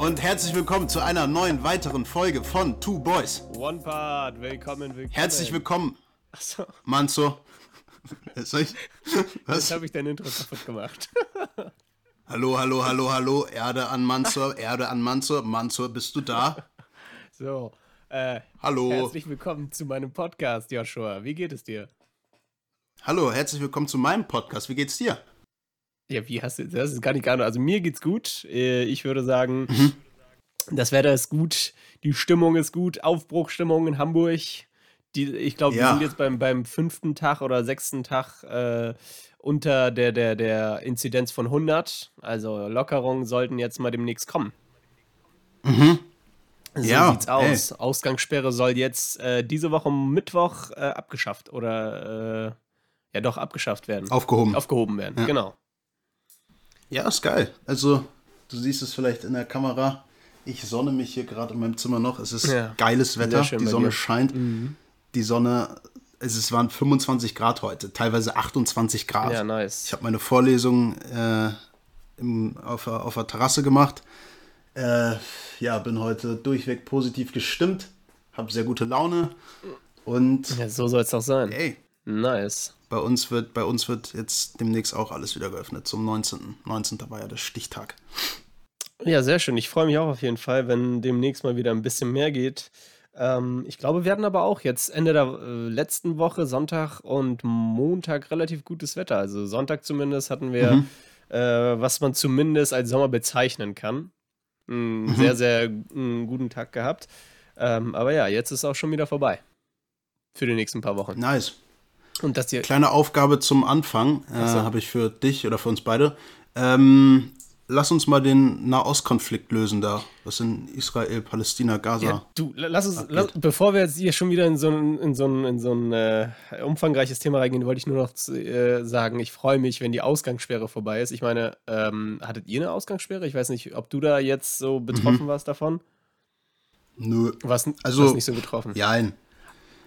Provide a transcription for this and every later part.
und herzlich willkommen zu einer neuen weiteren Folge von Two Boys. One Part, willkommen, willkommen. Herzlich willkommen, Achso, Manzo. Soll ich? jetzt Was? habe ich dein Intro kaputt gemacht. Hallo, hallo, hallo, hallo. Erde an Mansur, Erde an Mansur. Mansur, bist du da? So, äh, Hallo. herzlich willkommen zu meinem Podcast, Joshua. Wie geht es dir? Hallo, herzlich willkommen zu meinem Podcast. Wie geht's dir? Ja, wie hast du das? ist gar nicht gar Also mir geht's gut. Äh, Ich würde sagen, Mhm. das Wetter ist gut, die Stimmung ist gut, Aufbruchstimmung in Hamburg. Die, ich glaube, wir Ja. sind jetzt beim, beim fünften Tag oder sechsten Tag äh, unter der, der, der Inzidenz von 100. Also Lockerungen sollten jetzt mal demnächst kommen. So Ja, sieht's aus. Ausgangssperre soll jetzt äh, diese Woche Mittwoch äh, abgeschafft oder äh, ja doch abgeschafft werden. Aufgehoben. Aufgehoben werden, Ja. genau. Ja, ist geil. Also, du siehst es vielleicht in der Kamera. Ich sonne mich hier gerade in meinem Zimmer noch. Es ist Ja. geiles Wetter. Die Sonne scheint. Die Sonne, es ist- waren 25 Grad heute, teilweise 28 Grad. Ja, nice. Ich habe meine Vorlesung äh, im, auf, der- auf der Terrasse gemacht. Äh, ja, bin heute durchweg positiv gestimmt, habe sehr gute Laune und Ja, so soll es doch sein. ey, Nice. bei uns wird bei uns wird jetzt demnächst auch alles wieder geöffnet zum 19. 19. war ja der Stichtag. Ja, sehr schön. Ich freue mich auch auf jeden Fall, wenn demnächst mal wieder ein bisschen mehr geht. Ähm, ich glaube, wir hatten aber auch jetzt Ende der äh, letzten Woche, Sonntag und Montag, relativ gutes Wetter. Also Sonntag zumindest hatten wir, Mhm. äh, was man zumindest als Sommer bezeichnen kann. Einen Mhm. sehr, sehr guten Tag gehabt. Ähm, aber ja, jetzt ist auch schon wieder vorbei. Für die nächsten paar Wochen. Nice. Und das hier. Kleine Aufgabe zum Anfang äh, so. habe ich für dich oder für uns beide. Ähm, lass uns mal den Nahostkonflikt lösen da, was in Israel, Palästina, Gaza. Ja, du, la- lass uns, lass, bevor wir jetzt hier schon wieder in so ein, in so ein, in so ein äh, umfangreiches Thema reingehen, wollte ich nur noch äh, sagen, ich freue mich, wenn die Ausgangssperre vorbei ist. Ich meine, ähm, hattet ihr eine Ausgangssperre? Ich weiß nicht, ob du da jetzt so betroffen warst davon. Nö. Warst, Also, warst nicht so betroffen. Jein.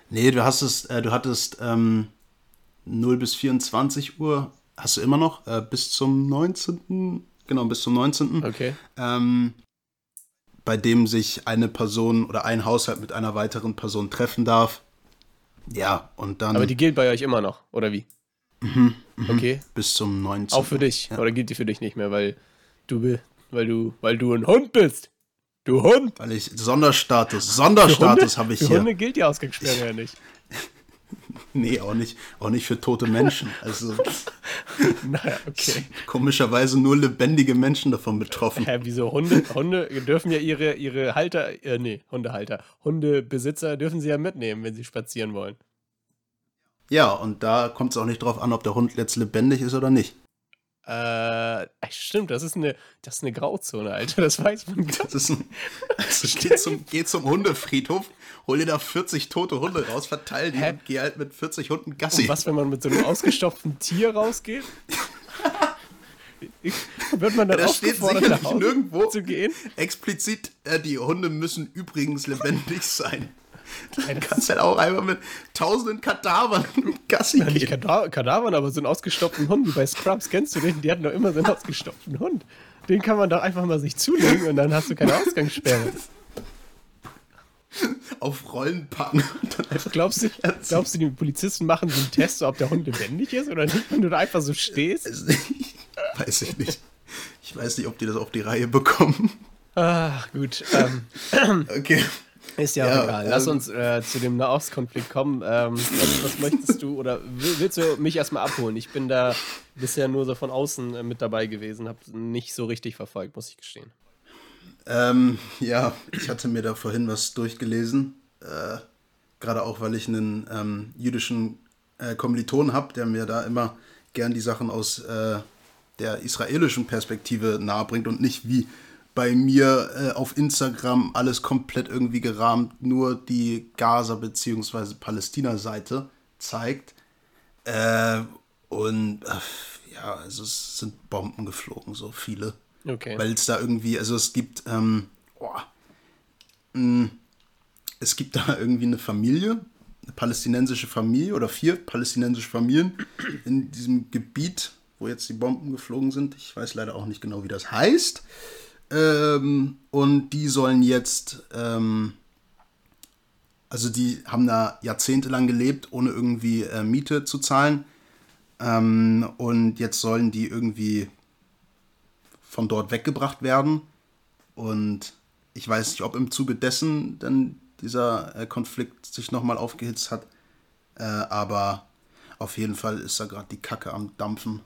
Nee, du hast es, äh, du hattest ähm, 0 bis 24 Uhr, hast du immer noch, äh, bis zum 19. Genau, bis zum 19. Okay. Ähm, bei dem sich eine Person oder ein Haushalt mit einer weiteren Person treffen darf. Ja, und dann Aber die gilt bei euch immer noch, oder wie? Mhm, Okay. bis zum 19. Auch für dich. Oder gilt die für dich nicht mehr, weil du, weil du, weil du ein Hund bist. Du Hund. Weil ich Sonderstatus, Sonderstatus habe ich für hier. Hunde gilt die Ausgangssperre ja nicht. Nee, auch nicht, auch nicht für tote Menschen. Also Naja, okay. komischerweise nur lebendige Menschen davon betroffen. Hä, wieso? Hunde, Hunde dürfen ja ihre, ihre Halter, äh, nee, Hundehalter, Hundebesitzer dürfen sie ja mitnehmen, wenn sie spazieren wollen. Ja, und da kommt es auch nicht drauf an, ob der Hund jetzt lebendig ist oder nicht. Äh, stimmt, das ist eine, das ist eine Grauzone, Alter, das weiß man gar Das ist ein, also geh, zum, geh zum Hundefriedhof, hol dir da 40 tote Hunde raus, verteil die Hä? und geh halt mit 40 Hunden Gassi. Und was, wenn man mit so einem ausgestopften Tier rausgeht? Wird man dann da steht sicherlich nirgendwo zu gehen? explizit, äh, die Hunde müssen übrigens lebendig sein. Du kannst halt auch einfach mit tausenden Kadavern Gassi nicht gehen. Kada Kadavern, aber so einen ausgestopften Hund, wie bei Scrubs, kennst du den? Die hatten doch immer so einen ausgestopften Hund. Den kann man doch einfach mal sich zulegen und dann hast du keine Ausgangssperre. Auf Rollen packen Glaubst du, glaubst du, die Polizisten machen so einen Test, ob der Hund lebendig ist oder nicht, wenn du da einfach so stehst? Weiß ich nicht. Ich weiß nicht, ob die das auf die Reihe bekommen. Ach, gut. Ähm, Okay. Ist ja, Ja, egal. Lass ähm, uns äh, zu dem Nahostkonflikt kommen. Ähm, was, was möchtest du oder will, willst du mich erstmal abholen? Ich bin da bisher nur so von außen äh, mit dabei gewesen, habe nicht so richtig verfolgt, muss ich gestehen. Ähm, ja, ich hatte mir da vorhin was durchgelesen. Äh, Gerade auch, weil ich einen ähm, jüdischen äh, Kommilitonen habe, der mir da immer gern die Sachen aus äh, der israelischen Perspektive nahebringt und nicht wie bei mir äh, auf Instagram alles komplett irgendwie gerahmt, nur die Gaza- bzw. Palästina-Seite zeigt. Äh, und äh, ja, also es sind Bomben geflogen, so viele. Okay. Weil es da irgendwie, also es gibt, ähm, boah, mh, es gibt da irgendwie eine Familie, eine palästinensische Familie oder vier palästinensische Familien in diesem Gebiet, wo jetzt die Bomben geflogen sind. Ich weiß leider auch nicht genau, wie das heißt. Ähm, und die sollen jetzt, ähm, also die haben da jahrzehntelang gelebt, ohne irgendwie äh, Miete zu zahlen. Ähm, und jetzt sollen die irgendwie von dort weggebracht werden. Und ich weiß nicht, ob im Zuge dessen dann dieser äh, Konflikt sich nochmal aufgehitzt hat. Äh, aber auf jeden Fall ist da gerade die Kacke am Dampfen.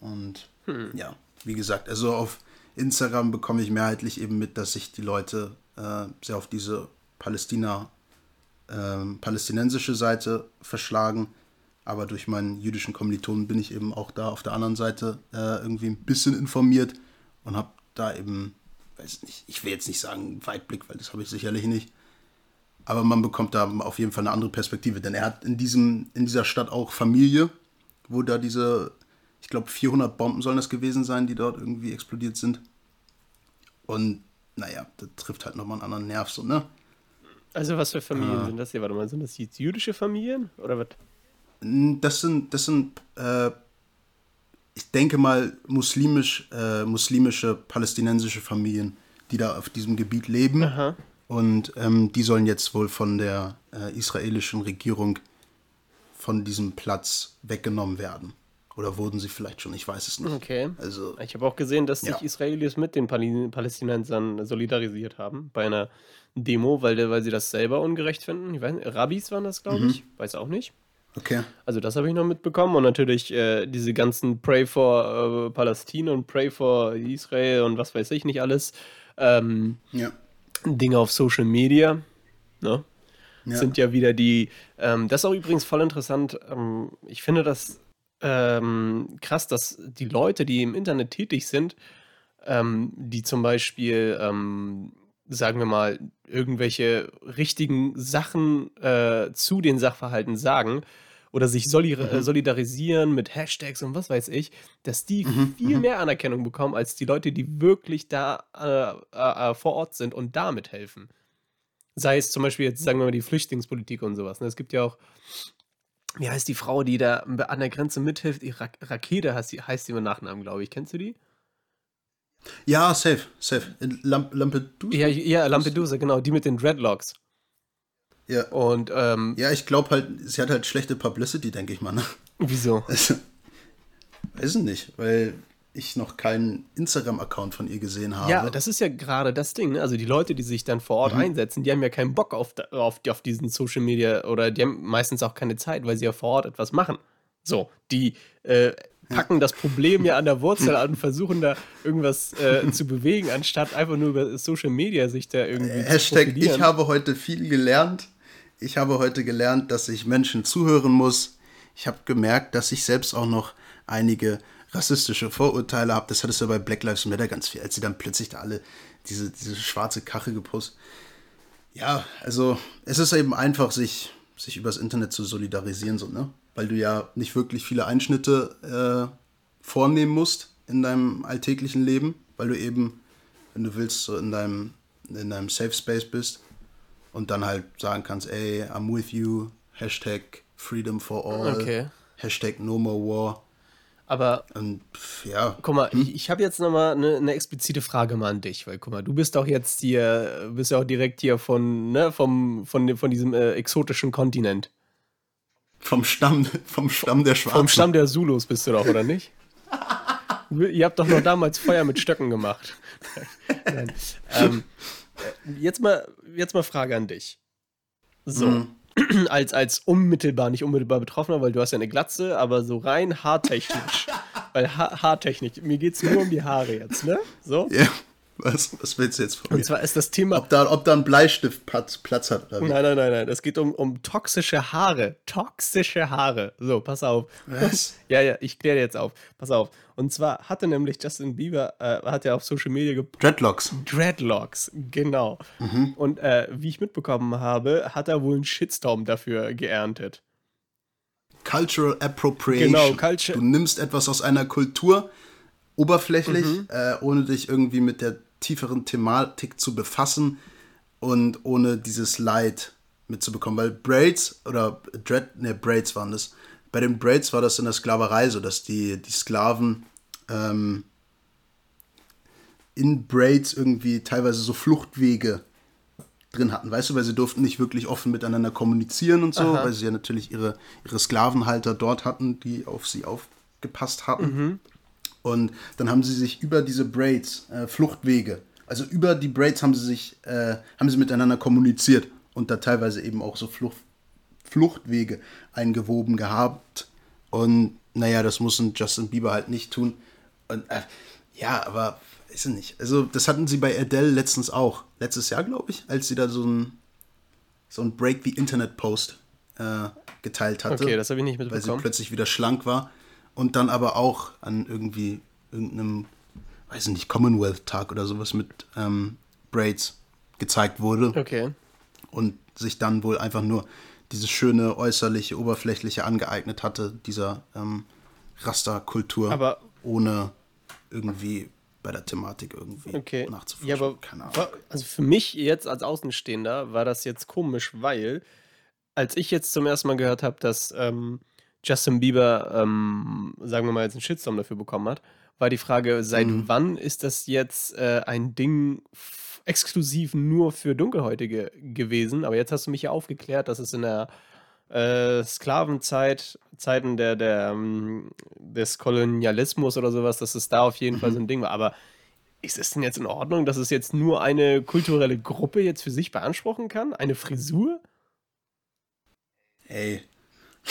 Und hm. ja, wie gesagt, also auf Instagram bekomme ich mehrheitlich eben mit, dass sich die Leute äh, sehr auf diese Palästina, äh, palästinensische Seite verschlagen. Aber durch meinen jüdischen Kommilitonen bin ich eben auch da auf der anderen Seite äh, irgendwie ein bisschen informiert und habe da eben, weiß nicht, ich will jetzt nicht sagen Weitblick, weil das habe ich sicherlich nicht. Aber man bekommt da auf jeden Fall eine andere Perspektive, denn er hat in, diesem, in dieser Stadt auch Familie, wo da diese ich glaube 400 Bomben sollen das gewesen sein, die dort irgendwie explodiert sind. Und naja, das trifft halt nochmal einen anderen Nerv so, ne? Also was für Familien ah. sind das hier? Warte mal, sind das jetzt jüdische Familien oder was? Das sind, das sind, äh, ich denke mal, muslimisch, äh, muslimische, palästinensische Familien, die da auf diesem Gebiet leben. Aha. Und ähm, die sollen jetzt wohl von der äh, israelischen Regierung von diesem Platz weggenommen werden. Oder wurden sie vielleicht schon? Ich weiß es nicht. Okay. Also, ich habe auch gesehen, dass sich ja. Israelis mit den Palästinensern solidarisiert haben bei einer Demo, weil, weil sie das selber ungerecht finden. Ich weiß Rabbis waren das, glaube ich. Mhm. Weiß auch nicht. Okay. Also das habe ich noch mitbekommen und natürlich äh, diese ganzen Pray for äh, Palästina und Pray for Israel und was weiß ich nicht alles. Ähm, ja. Dinge auf Social Media. Ne? Ja. Sind ja wieder die. Ähm, das ist auch übrigens voll interessant. Ähm, ich finde das ähm, krass, dass die Leute, die im Internet tätig sind, ähm, die zum Beispiel, ähm, sagen wir mal, irgendwelche richtigen Sachen äh, zu den Sachverhalten sagen oder sich soli mhm. Äh, solidarisieren mit Hashtags und was weiß ich, dass die mhm. viel mhm. mehr Anerkennung bekommen als die Leute, die wirklich da äh, äh, äh, vor Ort sind und damit helfen. Sei es zum Beispiel jetzt, sagen wir mal, die Flüchtlingspolitik und sowas. Ne? Es gibt ja auch wie heißt die Frau, die da an der Grenze mithilft? Die Ra Rakete heißt die, heißt die mit Nachnamen, glaube ich. Kennst du die? Ja, safe, safe. Lamp Lampedusa? Ja, ja, Lampedusa, genau. Die mit den Dreadlocks. Ja. Und, ähm, Ja, ich glaube halt, sie hat halt schlechte Publicity, denke ich mal. Ne? Wieso? Also, weiß ich nicht, weil ich noch keinen Instagram-Account von ihr gesehen habe. Ja, das ist ja gerade das Ding. Ne? Also die Leute, die sich dann vor Ort mhm. einsetzen, die haben ja keinen Bock auf, auf, auf diesen Social Media oder die haben meistens auch keine Zeit, weil sie ja vor Ort etwas machen. So, die äh, packen das Problem ja an der Wurzel an und versuchen da irgendwas äh, zu bewegen, anstatt einfach nur über Social Media sich da irgendwie äh, Hashtag, ich habe heute viel gelernt. Ich habe heute gelernt, dass ich Menschen zuhören muss. Ich habe gemerkt, dass ich selbst auch noch einige rassistische Vorurteile habe. Das hattest du bei Black Lives Matter ganz viel, als sie dann plötzlich da alle diese, diese schwarze Kache gepostet. Ja, also es ist eben einfach, sich, sich übers Internet zu solidarisieren, so, ne? Weil du ja nicht wirklich viele Einschnitte äh, vornehmen musst in deinem alltäglichen Leben, weil du eben, wenn du willst, so in deinem, in deinem Safe Space bist und dann halt sagen kannst, ey, I'm with you, Hashtag Freedom for All, okay. Hashtag No More War. Aber Und, ja. Guck mal, hm? ich, ich habe jetzt nochmal eine, eine explizite Frage mal an dich, weil guck mal, du bist doch jetzt hier, bist ja auch direkt hier von, ne, vom, von, von diesem äh, exotischen Kontinent. Vom Stamm, vom Stamm der Schwarzen. Vom Stamm der Zulus bist du doch, oder nicht? Ihr habt doch noch damals Feuer mit Stöcken gemacht. ähm, äh, jetzt, mal, jetzt mal Frage an dich. So. Mhm. als, als unmittelbar, nicht unmittelbar Betroffener, weil du hast ja eine Glatze, aber so rein haartechnisch. weil ha Haartechnik, mir geht es nur um die Haare jetzt, ne? So? Ja. Was, was willst du jetzt von mir? Und zwar ist das Thema. Ob da, ob da ein Bleistift Platz, Platz hat oder wie? Nein, nein, nein, nein. Es geht um, um toxische Haare. Toxische Haare. So, pass auf. Was? ja, ja, ich kläre jetzt auf. Pass auf. Und zwar hatte nämlich Justin Bieber, äh, hat ja auf Social Media Dreadlocks. Dreadlocks, genau. Mhm. Und äh, wie ich mitbekommen habe, hat er wohl einen Shitstorm dafür geerntet. Cultural Appropriation. Genau, Culture. Du nimmst etwas aus einer Kultur oberflächlich, mhm. äh, ohne dich irgendwie mit der tieferen Thematik zu befassen und ohne dieses Leid mitzubekommen. Weil Braids oder Dread, ne, Braids waren das. Bei den Braids war das in der Sklaverei so, dass die, die Sklaven ähm, in Braids irgendwie teilweise so Fluchtwege drin hatten, weißt du, weil sie durften nicht wirklich offen miteinander kommunizieren und so, Aha. weil sie ja natürlich ihre, ihre Sklavenhalter dort hatten, die auf sie aufgepasst hatten. Mhm. Und dann haben sie sich über diese Braids, äh, Fluchtwege, also über die Braids haben sie sich, äh, haben sie miteinander kommuniziert und da teilweise eben auch so Flucht, Fluchtwege eingewoben gehabt. Und naja, das muss ein Justin Bieber halt nicht tun. Und äh, ja, aber ist es nicht. Also, das hatten sie bei Adele letztens auch. Letztes Jahr, glaube ich, als sie da so ein, so ein Break the Internet Post äh, geteilt hatte. Okay, das habe ich nicht mitbekommen. Weil sie plötzlich wieder schlank war. Und dann aber auch an irgendwie irgendeinem, weiß ich nicht, Commonwealth-Tag oder sowas mit ähm, Braids gezeigt wurde. Okay. Und sich dann wohl einfach nur dieses schöne äußerliche, oberflächliche angeeignet hatte, dieser ähm, Rasterkultur. Aber ohne irgendwie bei der Thematik irgendwie okay. nachzuforschen. Ja, aber Keine Ahnung. also für mich jetzt als Außenstehender war das jetzt komisch, weil als ich jetzt zum ersten Mal gehört habe, dass ähm, Justin Bieber, ähm, sagen wir mal, jetzt einen Shitstorm dafür bekommen hat, war die Frage, seit mhm. wann ist das jetzt äh, ein Ding exklusiv nur für Dunkelhäutige gewesen? Aber jetzt hast du mich ja aufgeklärt, dass es in der äh, Sklavenzeit, Zeiten der, der, ähm, des Kolonialismus oder sowas, dass es da auf jeden mhm. Fall so ein Ding war. Aber ist es denn jetzt in Ordnung, dass es jetzt nur eine kulturelle Gruppe jetzt für sich beanspruchen kann? Eine Frisur? Ey.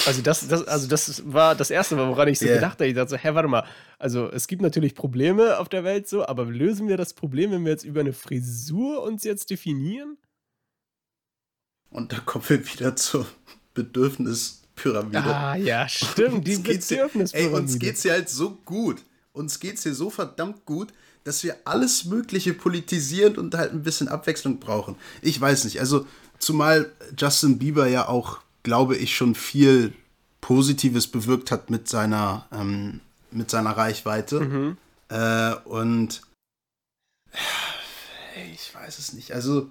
Also das, das, also das war das Erste, woran ich so yeah. gedacht habe. Ich dachte so, hä, warte mal. Also es gibt natürlich Probleme auf der Welt so, aber lösen wir das Problem, wenn wir jetzt über eine Frisur uns jetzt definieren? Und da kommen wir wieder zur Bedürfnispyramide. Ah, ja, stimmt. Die Bedürfnispyramide. Ey, uns geht's hier halt so gut. Uns geht's hier so verdammt gut, dass wir alles Mögliche politisieren und halt ein bisschen Abwechslung brauchen. Ich weiß nicht. Also, zumal Justin Bieber ja auch, glaube ich, schon viel Positives bewirkt hat mit seiner, ähm, mit seiner Reichweite. Mhm. Äh, und ich weiß es nicht. Also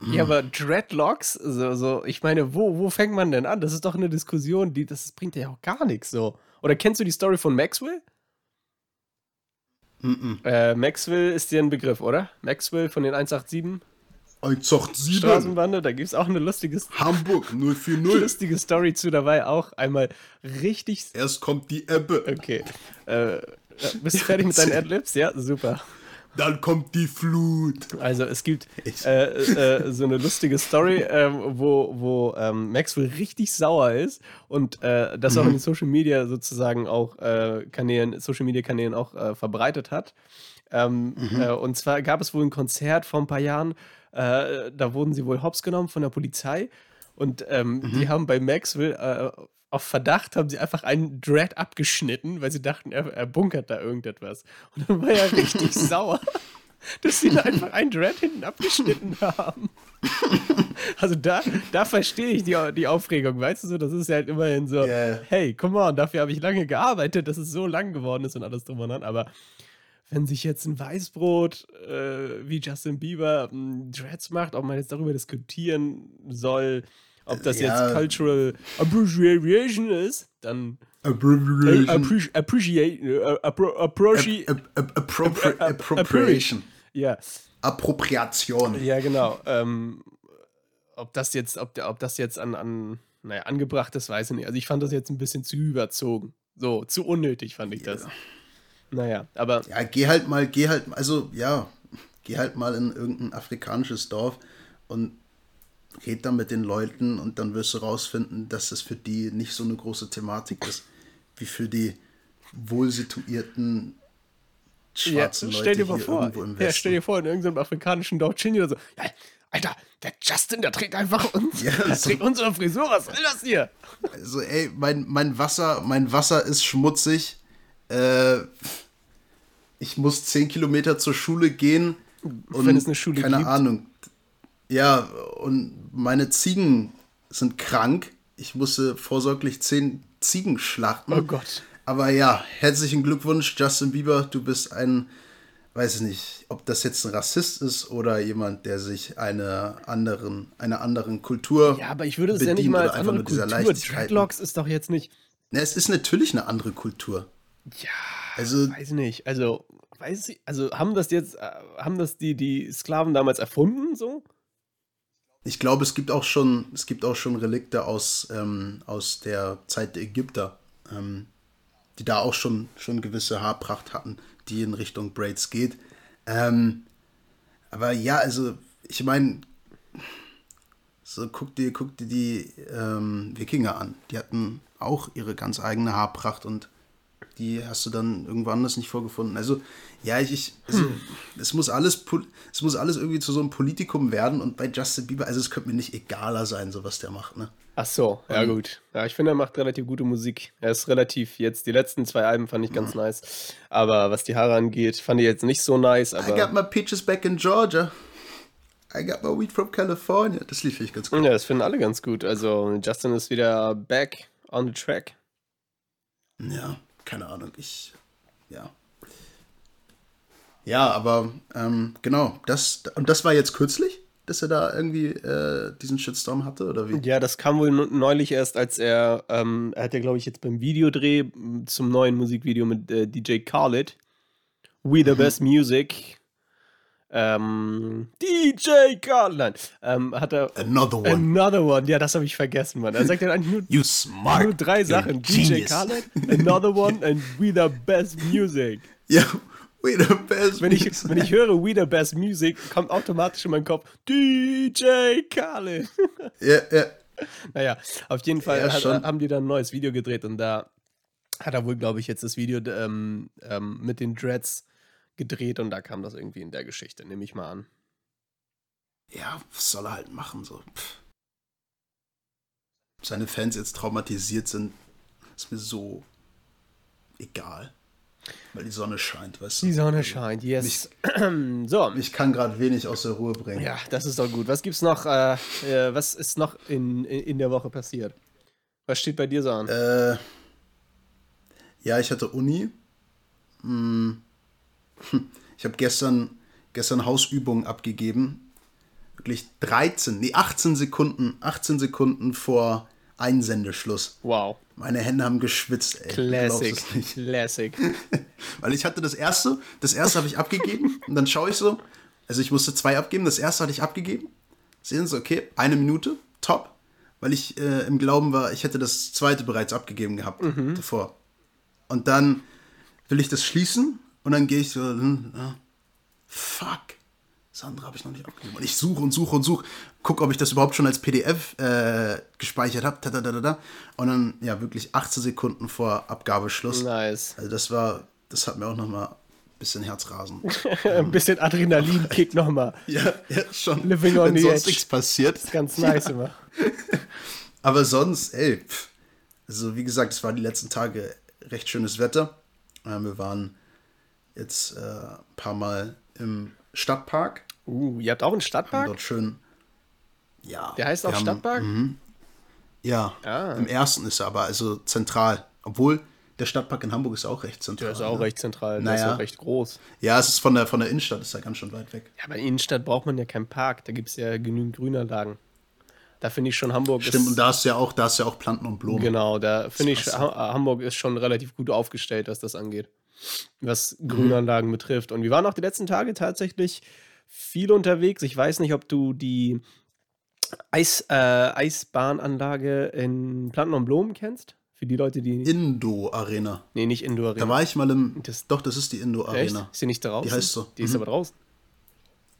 ja, aber Dreadlocks, so, so, ich meine, wo, wo fängt man denn an? Das ist doch eine Diskussion, die, das bringt ja auch gar nichts so. Oder kennst du die Story von Maxwell? Mm -mm. Äh, Maxwell ist dir ein Begriff, oder? Maxwell von den 187? 187. Straßenbande, da gibt es auch eine lustige Hamburg 040. Lustige Story zu dabei, auch einmal richtig. Erst kommt die Ebbe. Okay. Äh, bist du fertig mit deinen Adlibs? Ja, super. Dann kommt die Flut. Also es gibt äh, äh, so eine lustige Story, äh, wo, wo ähm, Maxwell richtig sauer ist und äh, das auch in den Social Media sozusagen auch äh, Kanälen, Social Media Kanälen auch äh, verbreitet hat. Ähm, mhm. und zwar gab es wohl ein Konzert vor ein paar Jahren, da wurden sie wohl hops genommen von der Polizei und ähm, mhm. die haben bei Maxwell auf Verdacht haben sie einfach einen Dread abgeschnitten, weil sie dachten, er, er bunkert da irgendetwas. Und dann war er richtig sauer, dass sie da einfach einen Dread hinten abgeschnitten haben. Also da, da verstehe ich die, die Aufregung, weißt du so, das ist ja halt immerhin so, yeah. hey, come on, dafür habe ich lange gearbeitet, dass es so lang geworden ist und alles drum und dran, aber wenn sich jetzt ein Weißbrot äh, wie Justin Bieber Dreads macht, ob man jetzt darüber diskutieren soll, ob das ja. jetzt Cultural Appreciation ist, dann. Appreciation. Appropriation. Ja. Appropriation. Ja, genau. Ähm, ob das jetzt, ob, ob das jetzt an, an, naja, angebracht ist, weiß ich nicht. Also ich fand das jetzt ein bisschen zu überzogen. So, zu unnötig fand ich das. Naja, aber. Ja, geh halt mal, geh halt, also ja, geh halt mal in irgendein afrikanisches Dorf und red dann mit den Leuten und dann wirst du rausfinden, dass es für die nicht so eine große Thematik ist, wie für die wohlsituierten schwarzen ja, stell dir mal vor, irgendwo im Westen. Ja, stell dir vor, in irgendeinem afrikanischen Dorf oder so. Alter, der Justin, der trägt einfach uns. Ja, der so. trägt unsere Frisur. Was soll das hier? Also, ey, mein, mein Wasser, mein Wasser ist schmutzig. Äh, ich muss 10 Kilometer zur Schule gehen. Und Wenn es eine Schule keine gibt. Ahnung. Ja, und meine Ziegen sind krank. Ich musste vorsorglich zehn Ziegen schlachten. Oh Gott. Aber ja, herzlichen Glückwunsch, Justin Bieber. Du bist ein, weiß ich nicht, ob das jetzt ein Rassist ist oder jemand, der sich einer anderen, einer anderen Kultur. Ja, aber ich würde es ja nicht mal als andere Kultur. Dreadlocks ist doch jetzt nicht. Na, es ist natürlich eine andere Kultur. Ja, also, weiß nicht. Also, weiß ich, also haben das jetzt, äh, haben das die, die Sklaven damals erfunden, so? Ich glaube, es gibt auch schon, es gibt auch schon Relikte aus, ähm, aus der Zeit der Ägypter, ähm, die da auch schon, schon gewisse Haarpracht hatten, die in Richtung Braids geht. Ähm, aber ja, also ich meine, so guck dir, guck dir die ähm, Wikinger an. Die hatten auch ihre ganz eigene Haarpracht und die hast du dann irgendwo anders nicht vorgefunden. Also, ja, ich, ich also, hm. es muss alles, es muss alles irgendwie zu so einem Politikum werden und bei Justin Bieber, also es könnte mir nicht egaler sein, so was der macht, ne? Ach so, ja und, gut. Ja, ich finde, er macht relativ gute Musik. Er ist relativ jetzt, die letzten zwei Alben fand ich ganz ja. nice. Aber was die Haare angeht, fand ich jetzt nicht so nice. Aber I got my peaches back in Georgia. I got my weed from California. Das lief ich ganz gut. Ja, das finden alle ganz gut. Also Justin ist wieder back on the track. Ja keine Ahnung, ich, ja. Ja, aber ähm, genau, das, und das war jetzt kürzlich, dass er da irgendwie äh, diesen Shitstorm hatte, oder wie? Ja, das kam wohl neulich erst, als er, ähm, er hat ja, glaube ich, jetzt beim Videodreh zum neuen Musikvideo mit äh, DJ Khaled, We the mhm. Best Music, ähm, DJ Garland ähm, hat er. Another one. Another one. Ja, das habe ich vergessen, Mann. Er sagt ja eigentlich nur, you smart. nur drei Sachen. DJ Khaled, Another One and We the Best Music. Ja, We the Best wenn ich, Wenn ich höre We the Best Music, kommt automatisch in meinen Kopf DJ Khaled. Ja, ja. Naja, auf jeden Fall ja, hat, haben die dann ein neues Video gedreht und da hat er wohl, glaube ich, jetzt das Video ähm, ähm, mit den Dreads gedreht und da kam das irgendwie in der Geschichte, nehme ich mal an. Ja, was soll er halt machen so? Pff. Seine Fans jetzt traumatisiert sind, ist mir so egal. Weil die Sonne scheint, weißt du? Die Sonne scheint, yes. Mich, so. Ich kann gerade wenig aus der Ruhe bringen. Ja, das ist doch gut. Was gibt's noch, äh, äh, was ist noch in, in der Woche passiert? Was steht bei dir so an? Äh, ja, ich hatte Uni. Hm, ich habe gestern, gestern Hausübungen abgegeben. Wirklich 13, nee, 18 Sekunden, 18 Sekunden vor Einsendeschluss. Wow. Meine Hände haben geschwitzt, ey. Classic. Classic. Weil ich hatte das erste, das erste habe ich abgegeben und dann schaue ich so, also ich musste zwei abgeben, das erste hatte ich abgegeben. Sehen Sie, okay, eine Minute, top. Weil ich äh, im Glauben war, ich hätte das zweite bereits abgegeben gehabt mhm. davor. Und dann will ich das schließen und dann gehe ich so, hm, ja, fuck, Sandra habe ich noch nicht abgegeben. Und ich suche und suche und suche, gucke, ob ich das überhaupt schon als PDF äh, gespeichert habe. Und dann, ja, wirklich 18 Sekunden vor Abgabeschluss. Nice. Also das war, das hat mir auch nochmal ein bisschen Herzrasen. ein bisschen Adrenalinkick nochmal. Ja, ja, schon. Living on Wenn sonst nichts passiert. Das ist ganz nice ja. immer. Aber sonst, ey, pff, also wie gesagt, es war die letzten Tage recht schönes Wetter. Äh, wir waren jetzt äh, ein paar Mal im Stadtpark. Uh, ihr habt auch einen Stadtpark? Haben dort schön. Ja. Der heißt auch haben, Stadtpark? Mh, ja. Ah. Im ersten ist er aber also zentral. Obwohl der Stadtpark in Hamburg ist auch recht zentral. Der ist auch ne? recht zentral. Naja. Der ist auch recht groß. Ja, es ist von der, von der Innenstadt, ist ja ganz schön weit weg. Ja, aber in der Innenstadt braucht man ja keinen Park. Da gibt es ja genügend Grünanlagen. Da finde ich schon Hamburg. Stimmt, und da ist ja auch, da ist ja auch Planten und Blumen. Genau, da finde ich, Hamburg ist schon relativ gut aufgestellt, was das angeht was Grünanlagen betrifft. Und wir waren auch die letzten Tage tatsächlich viel unterwegs. Ich weiß nicht, ob du die Eis, äh, Eisbahnanlage in Planten und Blumen kennst. Für die Leute, die. Indo-Arena. Nee, nicht Indo-Arena. Da war ich mal im. Das, doch, das ist die Indo-Arena. Ist die nicht draußen? Die heißt so. Die mhm. ist aber draußen.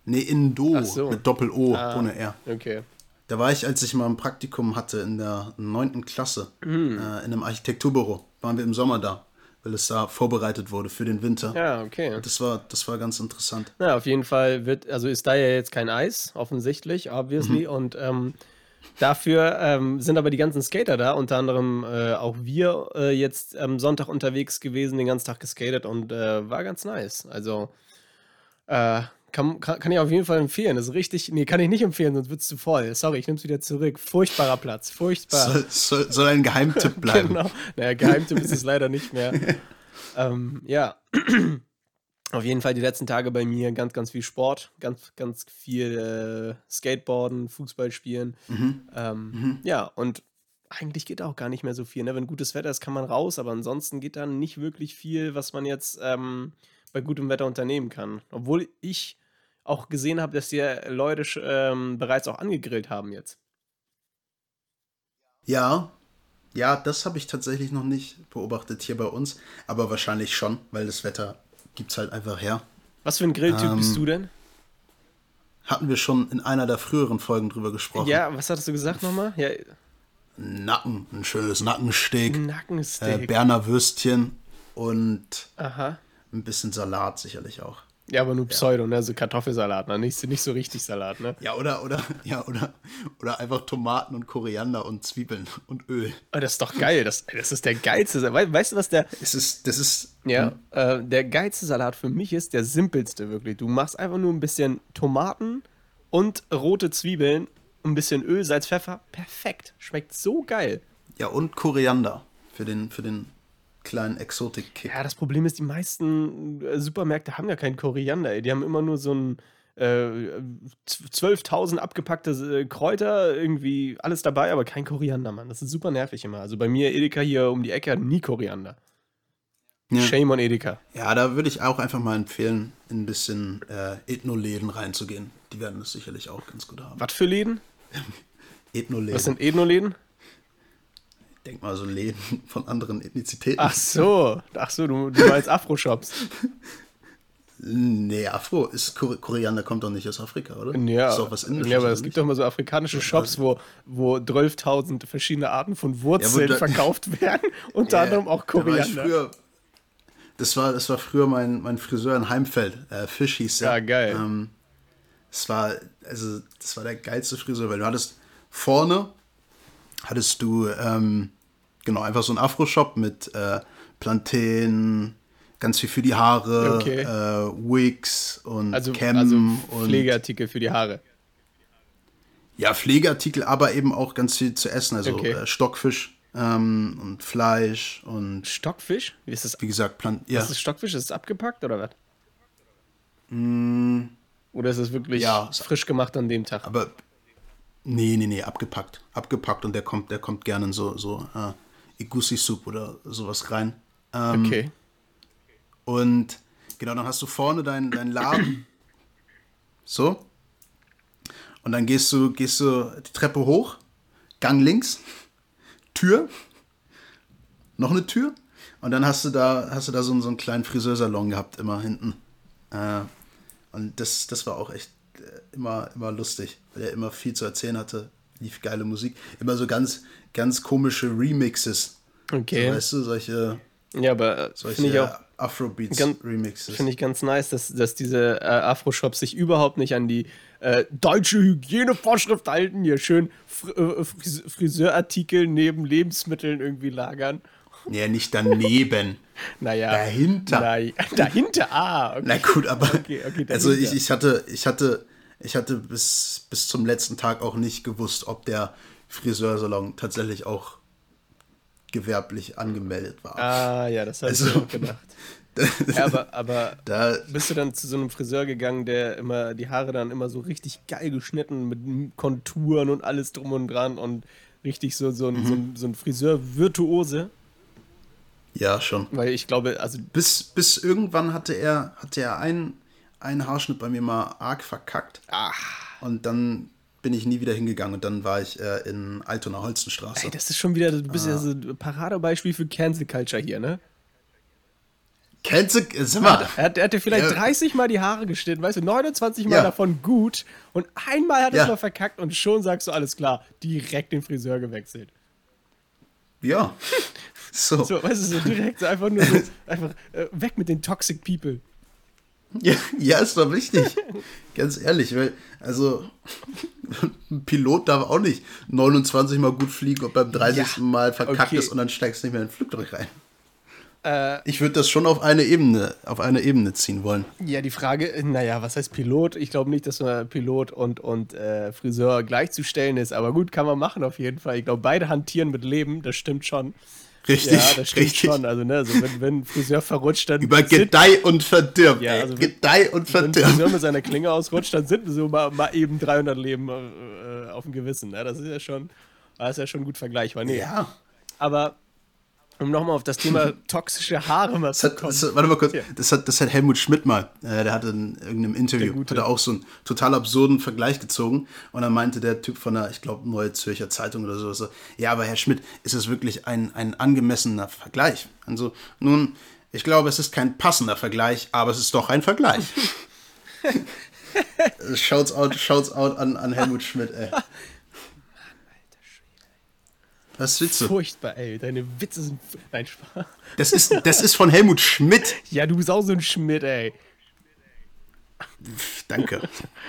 Nee, Indo. So. Mit Doppel-O, ah, ohne R. Okay. Da war ich, als ich mal ein Praktikum hatte in der neunten Klasse, mhm. äh, in einem Architekturbüro. Waren wir im Sommer da weil es da vorbereitet wurde für den Winter. Ja, okay. Das war, das war ganz interessant. Ja, auf jeden Fall wird, also ist da ja jetzt kein Eis, offensichtlich, obviously. Mhm. Und ähm, dafür ähm, sind aber die ganzen Skater da, unter anderem äh, auch wir äh, jetzt am Sonntag unterwegs gewesen, den ganzen Tag geskatet und äh, war ganz nice. Also äh, kann, kann, kann, ich auf jeden Fall empfehlen. Das ist richtig. Nee, kann ich nicht empfehlen, sonst wird es zu voll. Sorry, ich nehme es wieder zurück. Furchtbarer Platz. Furchtbar. Soll, soll, soll ein Geheimtipp bleiben. genau. Naja, Geheimtipp ist es leider nicht mehr. ähm, ja. auf jeden Fall die letzten Tage bei mir ganz, ganz viel Sport. Ganz, ganz viel äh, Skateboarden, Fußball spielen. Mhm. Ähm, mhm. Ja, und eigentlich geht auch gar nicht mehr so viel. Ne? Wenn gutes Wetter ist, kann man raus, aber ansonsten geht da nicht wirklich viel, was man jetzt. Ähm, bei gutem Wetter unternehmen kann. Obwohl ich auch gesehen habe, dass die Leute ähm, bereits auch angegrillt haben jetzt. Ja, ja, das habe ich tatsächlich noch nicht beobachtet hier bei uns, aber wahrscheinlich schon, weil das Wetter gibt es halt einfach her. Was für ein Grilltyp ähm, bist du denn? Hatten wir schon in einer der früheren Folgen drüber gesprochen. Ja, was hattest du gesagt nochmal? Ja. Nacken, ein schönes Nackensteak. Nackensteak. Äh, Berner Würstchen und Aha. Ein bisschen Salat sicherlich auch. Ja, aber nur Pseudo, ja. ne? So Kartoffelsalat, ne? Nicht, nicht so richtig Salat, ne? Ja, oder, oder, ja, oder, oder einfach Tomaten und Koriander und Zwiebeln und Öl. Oh, das ist doch geil. Das, das ist der geilste. Weißt, weißt du, was der. Es ist, das ist. Ja, hm? äh, der geilste Salat für mich ist der simpelste, wirklich. Du machst einfach nur ein bisschen Tomaten und rote Zwiebeln, ein bisschen Öl, Salz, Pfeffer. Perfekt. Schmeckt so geil. Ja, und Koriander für den, für den kleinen Exotik-Kick. Ja, das Problem ist, die meisten äh, Supermärkte haben ja keinen Koriander. Ey. Die haben immer nur so ein äh, 12.000 abgepackte äh, Kräuter, irgendwie alles dabei, aber kein Koriander, Mann. Das ist super nervig immer. Also bei mir, Edeka hier um die Ecke, hat nie Koriander. Ja. Shame on Edeka. Ja, da würde ich auch einfach mal empfehlen, in ein bisschen äh, Ethno-Läden reinzugehen. Die werden das sicherlich auch ganz gut haben. Was für Läden? Ethno-Läden. Was sind Ethno-Läden? Denk mal so Läden von anderen Ethnizitäten. Ach so, ach so, du, du meinst Afro-Shops. Nee, Afro ist Koriander kommt doch nicht aus Afrika, oder? Ja, ist auch was Indisches, ja aber es gibt doch mal so afrikanische Shops, wo, wo 12.000 verschiedene Arten von Wurzeln ja, verkauft werden, unter ja, anderem auch Koriander. Da war das, war, das war früher mein, mein Friseur in Heimfeld, äh, Fisch hieß der. Ja, geil. Ähm, das war, also, das war der geilste Friseur, weil du hattest vorne, hattest du, ähm, Genau, einfach so ein Afro-Shop mit äh, Plantain, ganz viel für die Haare, okay. äh, Wigs und also, Cam also Pflegeartikel für die Haare. Ja, Pflegeartikel, aber eben auch ganz viel zu essen, also okay. äh, Stockfisch ähm, und Fleisch und Stockfisch? Wie ist das? Wie gesagt, Plan ja. Ist das Stockfisch? Ist es abgepackt oder was? Mm, oder ist es wirklich ja, frisch gemacht an dem Tag? Aber nee, nee, nee, abgepackt, abgepackt und der kommt, der kommt gerne in so so äh, Igusi-Soup oder sowas rein. Ähm, okay. Und genau, dann hast du vorne deinen dein Laden. so. Und dann gehst du, gehst du die Treppe hoch, Gang links, Tür, noch eine Tür. Und dann hast du da, hast du da so, so einen kleinen Friseursalon gehabt, immer hinten. Äh, und das, das war auch echt immer, immer lustig, weil er immer viel zu erzählen hatte. Lief geile Musik. Immer so ganz, ganz komische Remixes. Okay. So, weißt du, solche. Ja, aber äh, solche ich auch Afrobeats-Remixes. Finde ich ganz nice, dass, dass diese äh, Afro-Shops sich überhaupt nicht an die äh, deutsche Hygienevorschrift halten, hier schön Fr äh, Friseurartikel neben Lebensmitteln irgendwie lagern. Ja, nicht daneben. naja. Dahinter. Na, dahinter, ah. Okay. Na gut, aber. Okay, okay, also ich, ich hatte, ich hatte, ich hatte bis, bis zum letzten Tag auch nicht gewusst, ob der Friseursalon tatsächlich auch gewerblich angemeldet war. Ah, ja, das habe also, ich auch gedacht. ja, aber, aber da, bist du dann zu so einem Friseur gegangen, der immer die Haare dann immer so richtig geil geschnitten mit Konturen und alles drum und dran und richtig so, so, ein, mhm. so, ein, so ein Friseur-Virtuose? Ja, schon. Weil ich glaube, also. Bis, bis irgendwann hatte er, hatte er einen, einen Haarschnitt bei mir mal arg verkackt. Ach. Und dann bin ich nie wieder hingegangen und dann war ich äh, in Altona Holzenstraße. Ey, das ist schon wieder, du bist ah. ja so ein Paradebeispiel für Cancel Culture hier, ne? Cancel, äh, sag mal. Er, er hatte vielleicht ja. 30 Mal die Haare geschnitten, weißt du, 29 Mal ja. davon gut und einmal hat er ja. es mal verkackt und schon sagst du, alles klar, direkt den Friseur gewechselt. Ja. So. so weißt du, so direkt, einfach nur so, einfach äh, weg mit den Toxic People. Ja, ja, ist doch wichtig. Ganz ehrlich, weil, also, ein Pilot darf auch nicht 29 Mal gut fliegen und beim 30. Ja, Mal verkackt okay. ist und dann steigst du nicht mehr in ein Flugzeug rein. Äh, ich würde das schon auf eine Ebene, auf eine Ebene ziehen wollen. Ja, die Frage, naja, was heißt Pilot? Ich glaube nicht, dass man Pilot und, und äh, Friseur gleichzustellen ist, aber gut, kann man machen auf jeden Fall. Ich glaube, beide hantieren mit Leben, das stimmt schon. Richtig. Ja, das stimmt richtig. schon. Also, ne, also wenn, wenn ein Friseur verrutscht, dann. Über Gedeih und Verdirb. Ja, also Gedeih und Verdirb. Wenn ein Friseur mit seiner Klinge ausrutscht, dann sind so mal, mal eben 300 Leben äh, auf dem Gewissen. Ne? Das ist ja schon, das ist ja schon gut vergleichbar. Nee. Ja. Aber um nochmal auf das Thema toxische Haare mal zu kommen. Das, warte mal kurz, das, hat, das hat Helmut Schmidt mal, äh, der hatte in irgendeinem Interview, hat er auch so einen total absurden Vergleich gezogen und dann meinte der Typ von der, ich glaube, Neue Zürcher Zeitung oder so, so, ja, aber Herr Schmidt, ist es wirklich ein, ein angemessener Vergleich? Also, nun, ich glaube, es ist kein passender Vergleich, aber es ist doch ein Vergleich. shouts out, shouts out an, an Helmut Schmidt, ey. Was du? Furchtbar, ey. Deine Witze sind. Nein, Spaß. Das ist, das ist von Helmut Schmidt. Ja, du bist auch so ein Schmidt, ey. Danke.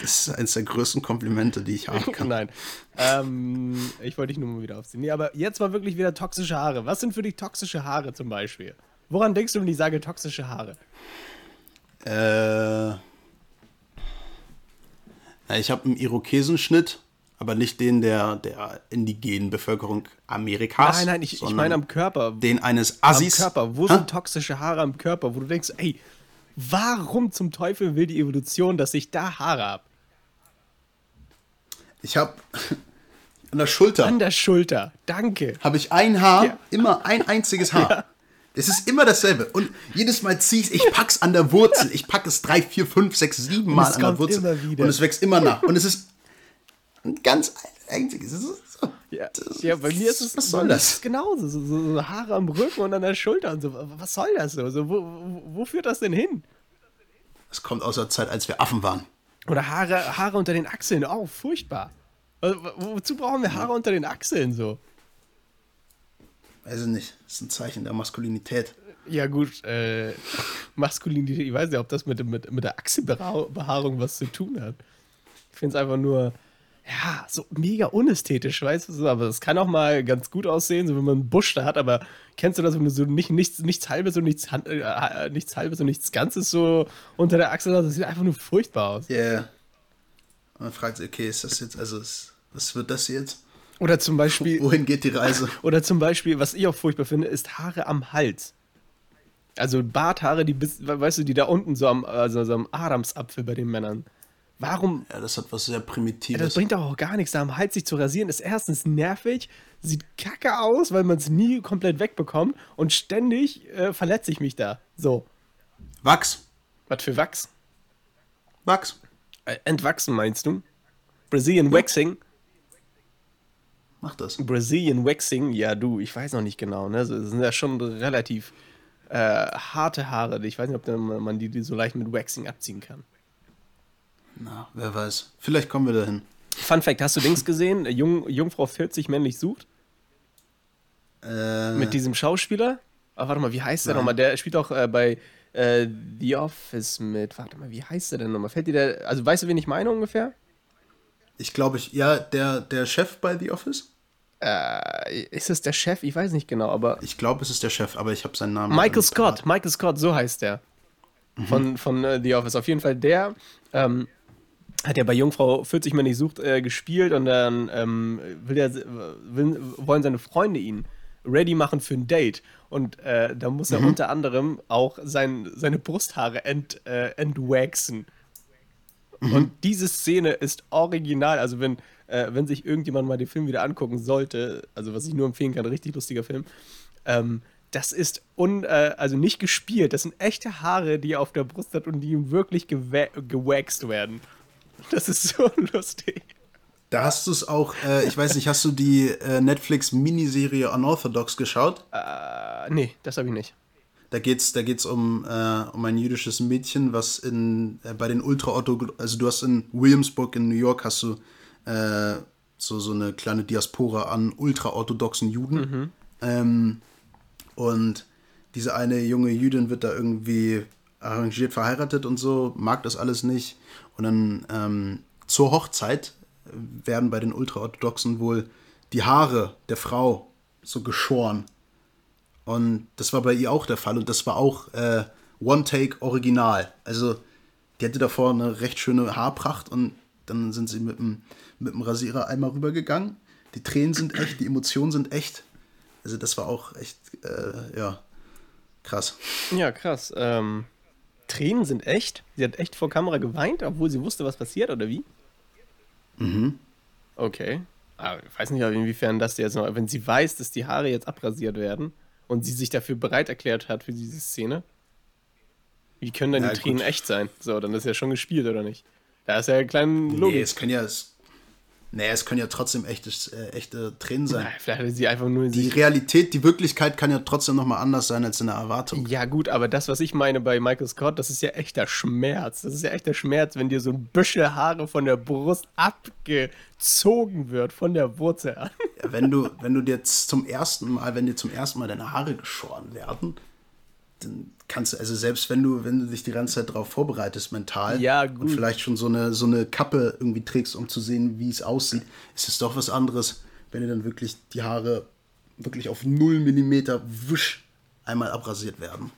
Das ist eines der größten Komplimente, die ich haben kann. Nein. Ähm, ich wollte dich nur mal wieder aufziehen. Nee, aber jetzt war wirklich wieder toxische Haare. Was sind für dich toxische Haare zum Beispiel? Woran denkst du, wenn ich sage toxische Haare? Äh. Ich habe einen Irokesenschnitt aber nicht den der, der indigenen Bevölkerung Amerikas. Nein, nein, ich, ich meine am Körper. Den eines Assis. Am Körper. Wo ha? sind toxische Haare am Körper, wo du denkst, ey, warum zum Teufel will die Evolution, dass ich da Haare habe? Ich habe an der Schulter. An der Schulter, danke. Habe ich ein Haar, ja. immer ein einziges Haar. Ja. Es ist immer dasselbe. Und jedes Mal ziehe ich ich pack's an der Wurzel. Ich packe es drei, vier, fünf, sechs, sieben Mal an der Wurzel. Und es wächst immer nach. Und es ist ein ganz einziges. So, ja. ja, bei mir ist es was soll das? genauso. So, so, Haare am Rücken und an der Schulter und so. Was soll das so? so wo, wo, wo führt das denn hin? Das kommt aus der Zeit, als wir Affen waren. Oder Haare, Haare unter den Achseln. Oh, furchtbar. Also, wozu brauchen wir Haare ja. unter den Achseln so? Weiß ich nicht. Das ist ein Zeichen der Maskulinität. Ja, gut, äh, Maskulinität, ich weiß nicht, ob das mit, mit, mit der Achselbehaarung was zu tun hat. Ich finde es einfach nur, ja, so mega unästhetisch, weißt du, aber es kann auch mal ganz gut aussehen, so wenn man einen Busch da hat, aber kennst du das, wenn du so nicht, nichts, nichts halbes und nichts, äh, äh, nichts halbes und nichts Ganzes so unter der Achsel hast, das sieht einfach nur furchtbar aus. Ja. Yeah. Man fragt sich, okay, ist das jetzt, also, was wird das jetzt? Oder zum Beispiel. Wohin geht die Reise? Oder zum Beispiel, was ich auch furchtbar finde, ist Haare am Hals. Also Barthaare, die bis, weißt du, die da unten so am, also so am Adamsapfel bei den Männern. Warum? Ja, das hat was sehr Primitives. Ja, das bringt doch auch gar nichts, da am Hals sich zu rasieren. Ist erstens nervig, sieht kacke aus, weil man es nie komplett wegbekommt und ständig äh, verletze ich mich da. So. Wachs. Was für Wachs? Wachs. Äh, entwachsen meinst du? Brazilian ja. Waxing? Mach das. Brazilian Waxing, ja du, ich weiß noch nicht genau. Ne? Das sind ja schon relativ äh, harte Haare. Ich weiß nicht, ob man die, die so leicht mit Waxing abziehen kann. Na, wer weiß. Vielleicht kommen wir dahin. Fun Fact: Hast du Dings gesehen? Jung, Jungfrau 40 männlich sucht? Äh, Mit diesem Schauspieler? Ach, warte mal, wie heißt der nochmal? Der spielt auch äh, bei äh, The Office mit. Warte mal, wie heißt der denn nochmal? Fällt dir der. Also, weißt du, wen ich meine ungefähr? Ich glaube, ich. Ja, der, der Chef bei The Office? Äh, ist es der Chef? Ich weiß nicht genau, aber. Ich glaube, es ist der Chef, aber ich habe seinen Namen. Michael Scott, Michael Scott, so heißt der. Mhm. Von, von uh, The Office. Auf jeden Fall der. Ähm, hat ja bei Jungfrau 40 Mal nicht sucht äh, gespielt und dann ähm, will er, will, wollen seine Freunde ihn ready machen für ein Date. Und äh, da muss er mhm. unter anderem auch sein, seine Brusthaare ent, äh, entwaxen. Mhm. Und diese Szene ist original. Also, wenn, äh, wenn sich irgendjemand mal den Film wieder angucken sollte, also was ich nur empfehlen kann, richtig lustiger Film, ähm, das ist un, äh, also nicht gespielt. Das sind echte Haare, die er auf der Brust hat und die ihm wirklich gewaxt werden. Das ist so lustig. Da hast du es auch, äh, ich weiß nicht, hast du die äh, Netflix-Miniserie Unorthodox geschaut? Äh, nee, das habe ich nicht. Da geht es da geht's um, äh, um ein jüdisches Mädchen, was in, äh, bei den Ultra-Otto, also du hast in Williamsburg in New York hast du äh, so, so eine kleine Diaspora an ultra-orthodoxen Juden. Mhm. Ähm, und diese eine junge Jüdin wird da irgendwie arrangiert verheiratet und so, mag das alles nicht. Und dann ähm, zur Hochzeit werden bei den Ultraorthodoxen wohl die Haare der Frau so geschoren. Und das war bei ihr auch der Fall. Und das war auch äh, One-Take Original. Also die hatte davor eine recht schöne Haarpracht und dann sind sie mit dem, mit dem Rasierer einmal rübergegangen. Die Tränen sind echt, die Emotionen sind echt. Also das war auch echt, äh, ja, krass. Ja, krass. Ähm, Tränen sind echt? Sie hat echt vor Kamera geweint, obwohl sie wusste, was passiert, oder wie? Mhm. Okay. Aber ich weiß nicht, inwiefern das jetzt noch, wenn sie weiß, dass die Haare jetzt abrasiert werden und sie sich dafür bereit erklärt hat für diese Szene, wie können dann ja, die Tränen gut. echt sein? So, dann ist ja schon gespielt, oder nicht? Da ist ja ein kleiner Logik. Nee, es können ja, es, naja, es können ja trotzdem echtes, äh, echte Tränen sein. Na, vielleicht hatte sie einfach nur. Die Realität, die Wirklichkeit kann ja trotzdem nochmal anders sein als in der Erwartung. Ja, gut, aber das, was ich meine bei Michael Scott, das ist ja echter Schmerz. Das ist ja echter Schmerz, wenn dir so ein Büschel Haare von der Brust abgezogen wird, von der Wurzel an. Ja, wenn du, wenn du dir zum ersten Mal, wenn dir zum ersten Mal deine Haare geschoren werden, dann kannst du, also selbst wenn du, wenn du dich die ganze Zeit darauf vorbereitest, mental, ja, und vielleicht schon so eine, so eine Kappe irgendwie trägst, um zu sehen, wie es aussieht, ist es doch was anderes, wenn dir dann wirklich die Haare wirklich auf 0 mm wusch einmal abrasiert werden.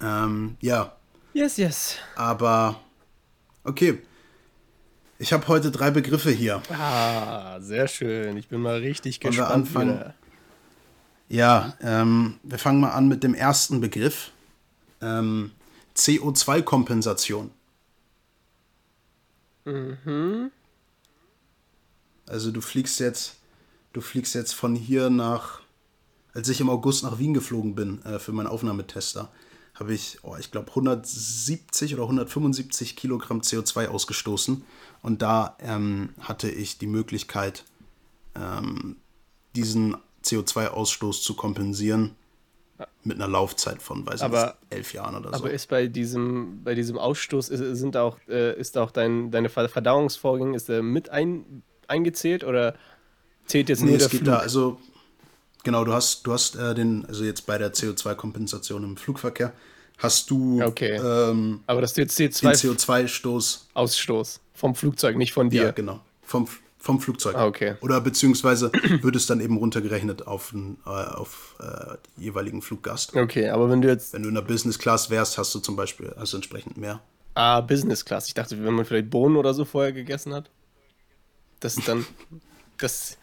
Ähm, ja. Yes, yes. Aber, okay. Ich habe heute drei Begriffe hier. Ah, sehr schön. Ich bin mal richtig Wollen gespannt. Wir anfangen, wieder. Ja, ähm, wir fangen mal an mit dem ersten Begriff. Ähm, CO2-Kompensation. Mhm. Also du fliegst jetzt, du fliegst jetzt von hier nach, als ich im August nach Wien geflogen bin äh, für meinen Aufnahmetester, habe ich, oh, ich glaube 170 oder 175 Kilogramm CO2 ausgestoßen und da ähm, hatte ich die Möglichkeit, ähm, diesen CO2-Ausstoß zu kompensieren mit einer Laufzeit von, weiß aber, nicht, elf Jahren oder so. Aber ist bei diesem, bei diesem Ausstoß, ist, sind auch, äh, ist auch dein, deine Verdauungsvorgänge, ist der mit ein, eingezählt oder zählt jetzt nee, nur der Flug? Da, also, genau, du hast, du hast äh, den, also jetzt bei der CO2-Kompensation im Flugverkehr, hast du okay. ähm, aber das ist CO2 den CO2-Stoß. Ausstoß vom Flugzeug, nicht von dir. Ja, genau. Vom, vom Flugzeug. Ah, okay. Oder beziehungsweise wird es dann eben runtergerechnet auf, äh, auf äh, jeweiligen Fluggast. Okay, aber wenn du jetzt. Wenn du in der Business Class wärst, hast du zum Beispiel also entsprechend mehr. Ah, Business Class. Ich dachte, wenn man vielleicht Bohnen oder so vorher gegessen hat. Das ist dann. das,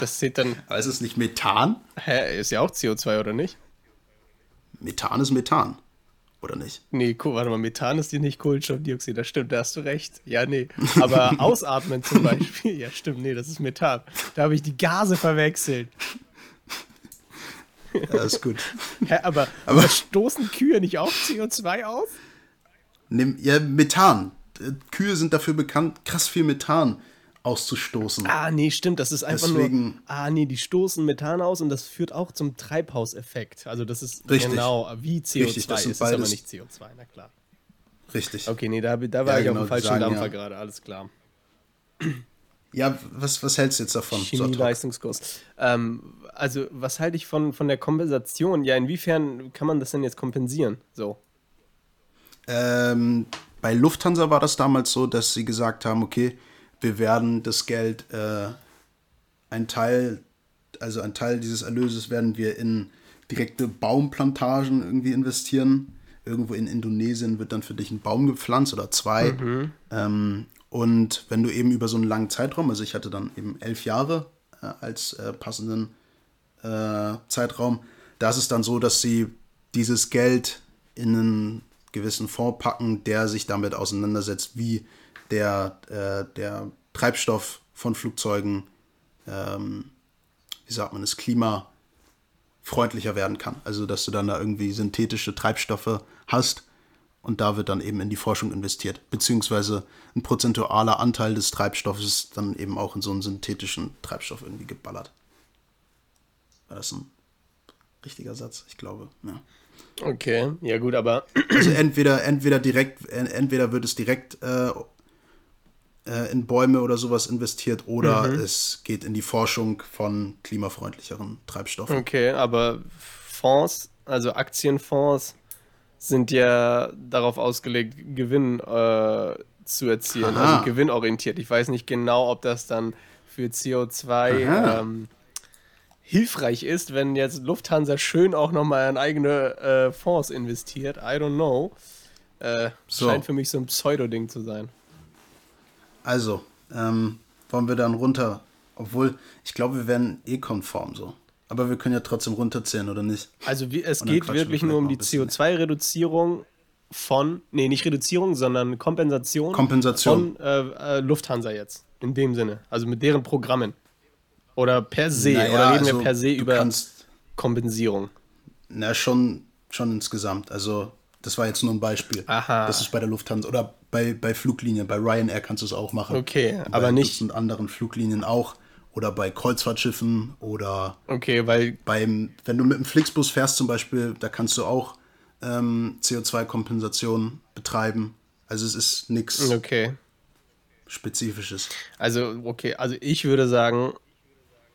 das zählt dann. Aber ist es nicht Methan? Hä, ist ja auch CO2, oder nicht? Methan ist Methan oder nicht? Nee, warte mal, Methan ist hier nicht Kohlenstoffdioxid, das stimmt, da hast du recht. Ja, nee. Aber ausatmen zum Beispiel, ja, stimmt, nee, das ist Methan. Da habe ich die Gase verwechselt. Ja, ist gut. Hä, aber, aber stoßen Kühe nicht auch CO2 aus? Nimm, ja, Methan. Kühe sind dafür bekannt, krass viel Methan auszustoßen. Ah, nee, stimmt. Das ist einfach Deswegen, nur. Ah, nee, die stoßen Methan aus und das führt auch zum Treibhauseffekt. Also, das ist richtig, genau wie CO2. Richtig, das ist aber nicht CO2, na klar. Richtig. Okay, nee, da, da war ja, ich genau, auf dem falschen sagen, Dampfer ja. gerade, alles klar. Ja, was, was hältst du jetzt davon? Chemie-Leistungskurs. Ähm, also, was halte ich von, von der Kompensation? Ja, inwiefern kann man das denn jetzt kompensieren? So. Ähm, bei Lufthansa war das damals so, dass sie gesagt haben, okay, wir werden das Geld, äh, ein Teil, also ein Teil dieses Erlöses werden wir in direkte Baumplantagen irgendwie investieren. Irgendwo in Indonesien wird dann für dich ein Baum gepflanzt oder zwei. Mhm. Ähm, und wenn du eben über so einen langen Zeitraum, also ich hatte dann eben elf Jahre äh, als äh, passenden äh, Zeitraum, da ist es dann so, dass sie dieses Geld in einen gewissen Fonds packen, der sich damit auseinandersetzt, wie der, äh, der Treibstoff von Flugzeugen, ähm, wie sagt man es, klimafreundlicher werden kann. Also, dass du dann da irgendwie synthetische Treibstoffe hast und da wird dann eben in die Forschung investiert. Beziehungsweise ein prozentualer Anteil des Treibstoffes dann eben auch in so einen synthetischen Treibstoff irgendwie geballert. War das ein richtiger Satz? Ich glaube, ja. Okay, ja gut, aber. Also entweder, entweder direkt, entweder wird es direkt äh, äh, in Bäume oder sowas investiert oder mhm. es geht in die Forschung von klimafreundlicheren Treibstoffen. Okay, aber Fonds, also Aktienfonds, sind ja darauf ausgelegt, Gewinn äh, zu erzielen, Aha. also gewinnorientiert. Ich weiß nicht genau, ob das dann für CO2 ähm, hilfreich ist, wenn jetzt Lufthansa schön auch nochmal in eigene äh, Fonds investiert. I don't know. Äh, so. Scheint für mich so ein Pseudo-Ding zu sein. Also, ähm, wollen wir dann runter, obwohl ich glaube, wir werden eh konform so. Aber wir können ja trotzdem runterzählen, oder nicht? Also wie, es geht wirklich nur um die CO2-Reduzierung von, nee, nicht Reduzierung, sondern Kompensation, Kompensation. von äh, äh, Lufthansa jetzt. In dem Sinne. Also mit deren Programmen. Oder per se? Naja, oder reden also wir per se über kannst, Kompensierung? Na, schon, schon insgesamt. Also, das war jetzt nur ein Beispiel. Aha. Das ist bei der Lufthansa oder bei, bei Fluglinien. Bei Ryanair kannst du es auch machen. Okay, aber bei nicht. Und anderen Fluglinien auch. Oder bei Kreuzfahrtschiffen oder. Okay, weil. Beim, wenn du mit dem Flixbus fährst zum Beispiel, da kannst du auch ähm, CO2-Kompensation betreiben. Also, es ist nichts. Okay. Spezifisches. Also, okay, also ich würde sagen,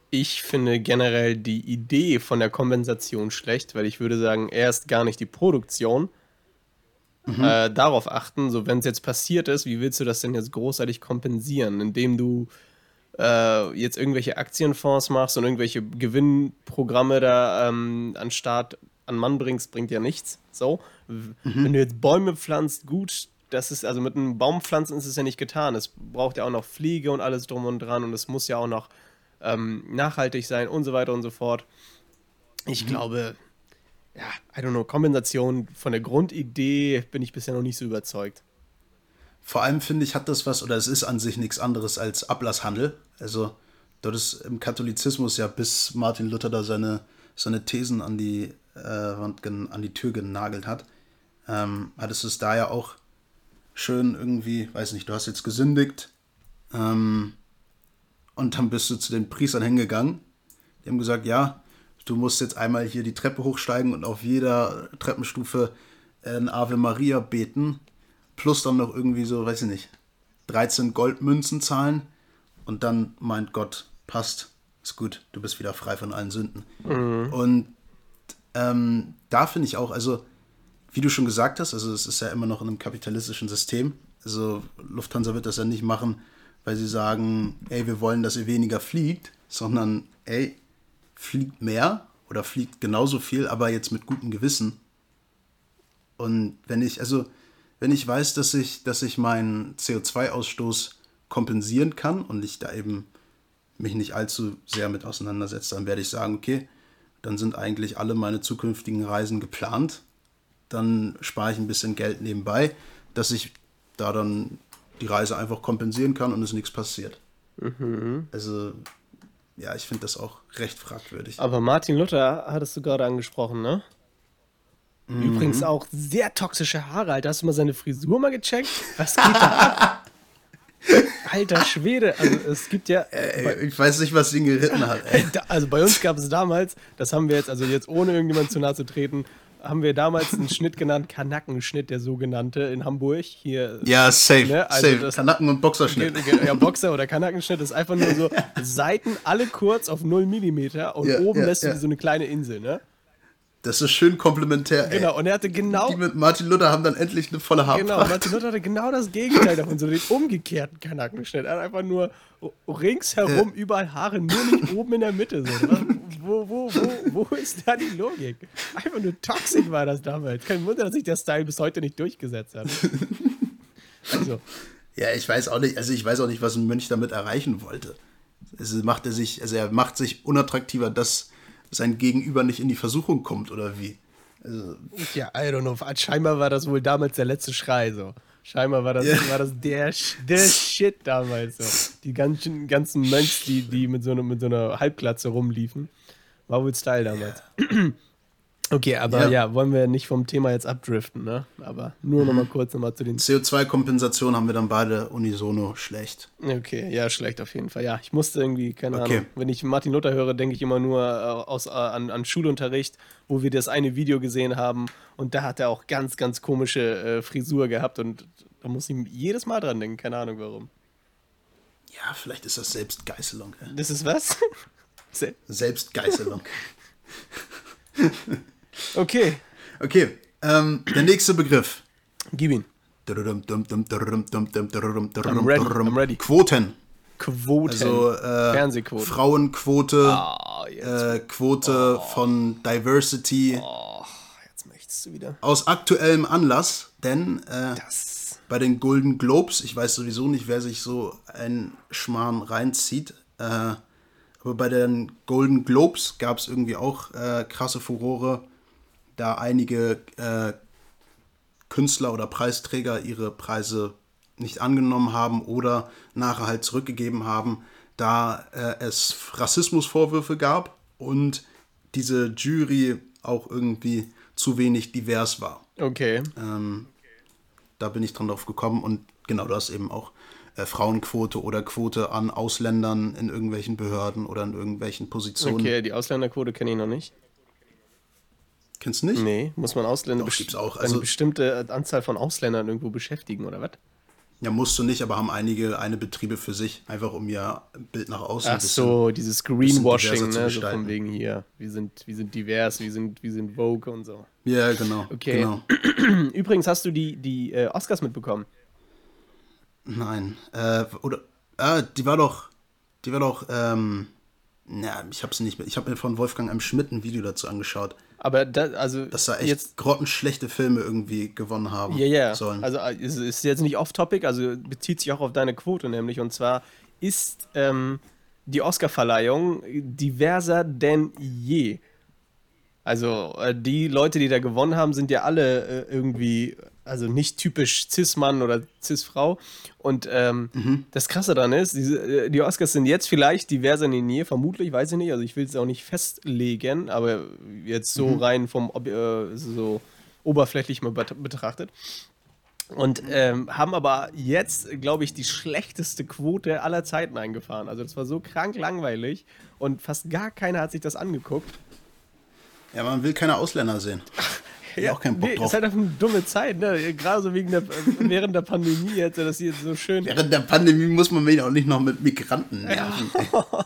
ich finde generell die Idee von der Kompensation schlecht, weil ich würde sagen, erst gar nicht die Produktion. Mhm. Äh, darauf achten, so wenn es jetzt passiert ist, wie willst du das denn jetzt großartig kompensieren, indem du äh, jetzt irgendwelche Aktienfonds machst und irgendwelche Gewinnprogramme da ähm, an Start an Mann bringst, bringt ja nichts. So, mhm. wenn du jetzt Bäume pflanzt, gut, das ist also mit einem Baumpflanzen ist es ja nicht getan. Es braucht ja auch noch Pflege und alles drum und dran und es muss ja auch noch ähm, nachhaltig sein und so weiter und so fort. Ich mhm. glaube, ja, I don't know, Kompensation von der Grundidee bin ich bisher noch nicht so überzeugt. Vor allem finde ich, hat das was, oder es ist an sich nichts anderes als Ablasshandel. Also, dort ist im Katholizismus ja bis Martin Luther da seine, seine Thesen an die, äh, an die Tür genagelt hat, ähm, hattest du es da ja auch schön irgendwie, weiß nicht, du hast jetzt gesündigt, ähm, und dann bist du zu den Priestern hingegangen. Die haben gesagt, ja, du musst jetzt einmal hier die Treppe hochsteigen und auf jeder Treppenstufe ein Ave Maria beten. Plus dann noch irgendwie so, weiß ich nicht, 13 Goldmünzen zahlen. Und dann meint Gott, passt, ist gut, du bist wieder frei von allen Sünden. Mhm. Und ähm, da finde ich auch, also wie du schon gesagt hast, also es ist ja immer noch in einem kapitalistischen System. Also Lufthansa wird das ja nicht machen, weil sie sagen, ey, wir wollen, dass ihr weniger fliegt, sondern ey, fliegt mehr oder fliegt genauso viel, aber jetzt mit gutem Gewissen. Und wenn ich, also, wenn ich weiß, dass ich, dass ich meinen CO2-Ausstoß kompensieren kann und ich da eben mich nicht allzu sehr mit auseinandersetze, dann werde ich sagen, okay, dann sind eigentlich alle meine zukünftigen Reisen geplant. Dann spare ich ein bisschen Geld nebenbei, dass ich da dann die Reise einfach kompensieren kann und es nichts passiert. Mhm. Also, ja, ich finde das auch recht fragwürdig. Aber Martin Luther hattest du gerade angesprochen, ne? Mhm. Übrigens auch sehr toxische Haare, Alter. Hast du mal seine Frisur mal gecheckt? Was geht da? Alter Schwede, also es gibt ja. Äh, ich weiß nicht, was ihn geritten hat. Ey. Also bei uns gab es damals, das haben wir jetzt, also jetzt ohne irgendjemand zu nahe zu treten, haben wir damals einen Schnitt genannt, Kanackenschnitt, der sogenannte in Hamburg. Hier, ja, safe. Ne? Also safe. Kanacken- und Boxerschnitt. Ja, Boxer oder Kanackenschnitt ist einfach nur so Seiten alle kurz auf 0 mm und ja, oben ja, lässt ja. du so eine kleine Insel, ne? Das ist schön komplementär. Ey. Genau, und er hatte genau. Die mit Martin Luther haben dann endlich eine volle Haarpracht. Genau, Martin Luther hatte genau das Gegenteil davon, so den umgekehrten Kanackenschnitt. Er hat einfach nur ringsherum äh. überall Haare, nur nicht oben in der Mitte. So. Wo, wo, wo, wo ist da die Logik? Einfach nur toxisch war das damals. Kein Wunder, dass sich der Style bis heute nicht durchgesetzt hat. Also. Ja, ich weiß auch nicht, also ich weiß auch nicht, was ein Mönch damit erreichen wollte. Also macht er sich, also er macht sich unattraktiver, dass sein Gegenüber nicht in die Versuchung kommt, oder wie? Also, ja, I don't know. Scheinbar war das wohl damals der letzte Schrei so. Scheinbar war das, yeah. war das der, der Shit damals so. Die ganzen, ganzen Mönchs, die, die mit, so einer, mit so einer Halbglatze rumliefen. War wohl Style damals. Yeah. Okay, aber ja. ja. wollen wir nicht vom Thema jetzt abdriften, ne? Aber nur noch mal mhm. kurz nochmal zu den. CO2-Kompensation haben wir dann beide unisono schlecht. Okay, ja, schlecht auf jeden Fall. Ja, ich musste irgendwie, keine okay. Ahnung, wenn ich Martin Luther höre, denke ich immer nur äh, aus, äh, an, an Schulunterricht, wo wir das eine Video gesehen haben und da hat er auch ganz, ganz komische äh, Frisur gehabt und da muss ich jedes Mal dran denken, keine Ahnung warum. Ja, vielleicht ist das Selbstgeißelung. Ja. Das ist was? Selbstgeißelung. Okay. Okay, ähm, der nächste Begriff. Gib ihn. I'm ready. I'm ready. Quoten. Quoten. Also äh, Fernsehquoten. Frauenquote, oh, äh, Quote oh. von Diversity. Oh, jetzt möchtest du wieder. Aus aktuellem Anlass, denn äh, bei den Golden Globes, ich weiß sowieso nicht, wer sich so ein Schmarrn reinzieht, äh, aber bei den Golden Globes gab es irgendwie auch äh, krasse Furore da einige äh, Künstler oder Preisträger ihre Preise nicht angenommen haben oder nachher halt zurückgegeben haben. da äh, es Rassismusvorwürfe gab und diese Jury auch irgendwie zu wenig divers war. Okay. Ähm, da bin ich dran drauf gekommen und genau das eben auch äh, Frauenquote oder Quote an Ausländern in irgendwelchen Behörden oder in irgendwelchen Positionen. Okay, die Ausländerquote kenne ich noch nicht. Kennst du nicht? Nee, muss man Ausländer Doch, gibt's auch. Also, eine bestimmte Anzahl von Ausländern irgendwo beschäftigen oder was? Ja, musst du nicht, aber haben einige eine Betriebe für sich, einfach um ihr Bild nach außen Ach so, dieses Greenwashing, ne? So von wegen hier, wir sind, wir sind divers, wir sind, wir sind Vogue und so. Ja, genau. Okay. Genau. Übrigens hast du die, die äh, Oscars mitbekommen. Nein. Äh, oder. Ah, die war doch. Die war doch. Ähm, na, ich habe nicht mehr. Ich habe mir von Wolfgang M. Schmidt ein Video dazu angeschaut. Aber da, also. Dass da echt jetzt, grottenschlechte Filme irgendwie gewonnen haben. Ja, ja. Sollen. Also ist, ist jetzt nicht off-topic, also bezieht sich auch auf deine Quote nämlich. Und zwar ist ähm, die Oscar-Verleihung diverser denn je. Also äh, die Leute, die da gewonnen haben, sind ja alle äh, irgendwie also nicht typisch Cis-Mann oder Cis-Frau. Und ähm, mhm. das Krasse daran ist, diese, äh, die Oscars sind jetzt vielleicht diverser in der Nähe, vermutlich, weiß ich nicht. Also ich will es auch nicht festlegen, aber jetzt so mhm. rein vom äh, so oberflächlich mal betrachtet. Und ähm, haben aber jetzt, glaube ich, die schlechteste Quote aller Zeiten eingefahren. Also das war so krank langweilig und fast gar keiner hat sich das angeguckt. Ja, man will keine Ausländer sehen. ja, auch keinen Bock nee, drauf. Ist halt einfach eine dumme Zeit, ne? Gerade so wegen der, während der Pandemie jetzt, dass sie jetzt so schön. Während der Pandemie muss man mich auch nicht noch mit Migranten nerven.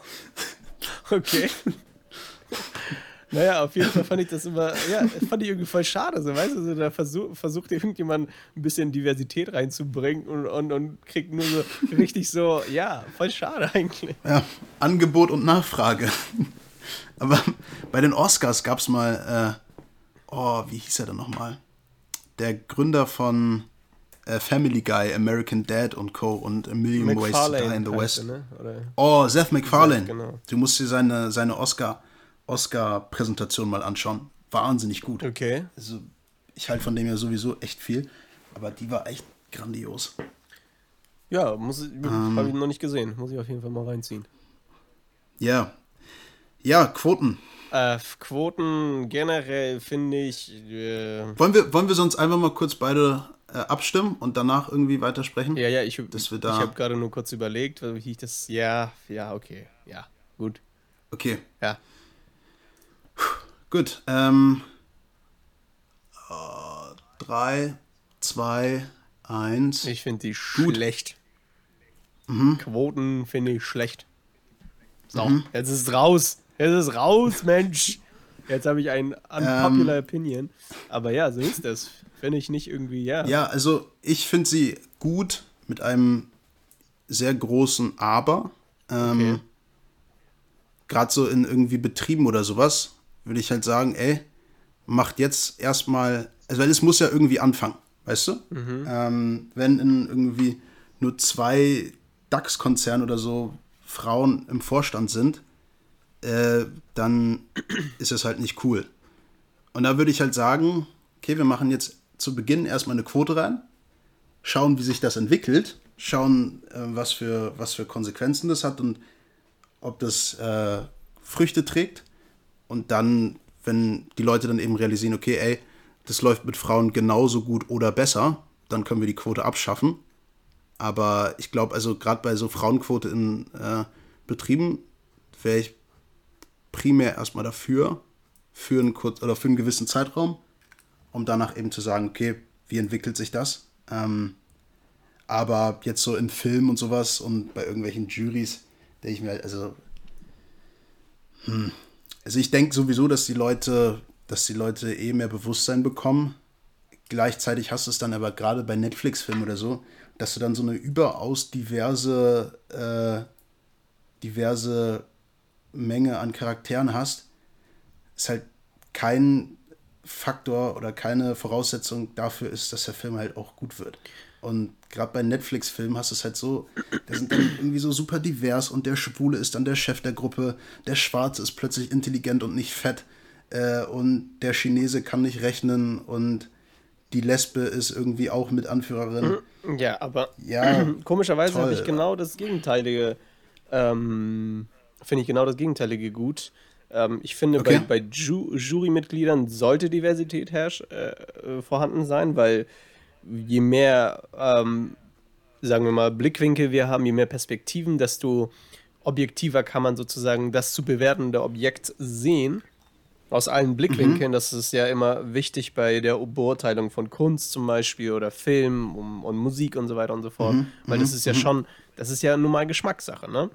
Okay. Naja, auf jeden Fall fand ich das immer, ja, fand ich irgendwie voll schade, so, weißt du, so, da versuch, versucht irgendjemand ein bisschen Diversität reinzubringen und, und, und kriegt nur so richtig so, ja, voll schade eigentlich. Ja, Angebot und Nachfrage. Aber bei den Oscars gab es mal, äh, oh, wie hieß er denn nochmal? Der Gründer von äh, Family Guy, American Dad und Co. und A Million McFarlane Ways to Die in the West. Er, ne? Oh, Seth MacFarlane. Genau. Du musst dir seine, seine Oscar, Oscar-Präsentation mal anschauen. Wahnsinnig gut. Okay. Also, ich halte von dem ja sowieso echt viel, aber die war echt grandios. Ja, muss ich, ähm, habe ich noch nicht gesehen. Muss ich auf jeden Fall mal reinziehen. Ja. Ja, Quoten. Äh, Quoten generell finde ich. Äh wollen, wir, wollen wir sonst einfach mal kurz beide äh, abstimmen und danach irgendwie weitersprechen? Ja, ja, ich, ich habe gerade nur kurz überlegt, wie ich das. Ja, ja, okay. Ja, gut. Okay. Ja. Gut. Ähm. Uh, drei, zwei, eins. Ich finde die gut. schlecht. Mhm. Quoten finde ich schlecht. So, mhm. jetzt ist es raus. Es ist raus, Mensch. Jetzt habe ich ein unpopular ähm, Opinion. Aber ja, so ist das. Finde ich nicht irgendwie, ja. Ja, also ich finde sie gut mit einem sehr großen Aber. Ähm, okay. Gerade so in irgendwie Betrieben oder sowas, würde ich halt sagen, ey, macht jetzt erstmal, also weil es muss ja irgendwie anfangen, weißt du? Mhm. Ähm, wenn in irgendwie nur zwei DAX-Konzernen oder so Frauen im Vorstand sind, äh, dann ist es halt nicht cool. Und da würde ich halt sagen, okay, wir machen jetzt zu Beginn erstmal eine Quote rein, schauen, wie sich das entwickelt, schauen, äh, was, für, was für Konsequenzen das hat und ob das äh, Früchte trägt. Und dann, wenn die Leute dann eben realisieren, okay, ey, das läuft mit Frauen genauso gut oder besser, dann können wir die Quote abschaffen. Aber ich glaube, also gerade bei so Frauenquote in äh, Betrieben wäre ich primär erstmal dafür, für einen, kurz, oder für einen gewissen Zeitraum, um danach eben zu sagen, okay, wie entwickelt sich das? Ähm, aber jetzt so in Film und sowas und bei irgendwelchen Juries, denke ich mir halt, also, hm, also ich denke sowieso, dass die Leute, dass die Leute eh mehr Bewusstsein bekommen. Gleichzeitig hast du es dann aber gerade bei Netflix-Filmen oder so, dass du dann so eine überaus diverse, äh, diverse Menge an Charakteren hast, ist halt kein Faktor oder keine Voraussetzung dafür ist, dass der Film halt auch gut wird. Und gerade bei Netflix-Filmen hast du es halt so, der sind dann irgendwie so super divers und der Schwule ist dann der Chef der Gruppe, der Schwarze ist plötzlich intelligent und nicht fett äh, und der Chinese kann nicht rechnen und die Lesbe ist irgendwie auch mit Anführerin. Ja, aber ja, komischerweise habe ich genau das Gegenteilige ähm, finde ich genau das Gegenteilige gut. Ähm, ich finde, okay. bei, bei Ju Jurymitgliedern sollte Diversität herrsch, äh, äh, vorhanden sein, weil je mehr, ähm, sagen wir mal, Blickwinkel wir haben, je mehr Perspektiven, desto objektiver kann man sozusagen das zu bewertende Objekt sehen. Aus allen Blickwinkeln, mhm. das ist ja immer wichtig bei der Beurteilung von Kunst zum Beispiel oder Film und, und Musik und so weiter und so fort. Mhm. Weil das mhm. ist ja mhm. schon, das ist ja nun mal Geschmackssache, ne?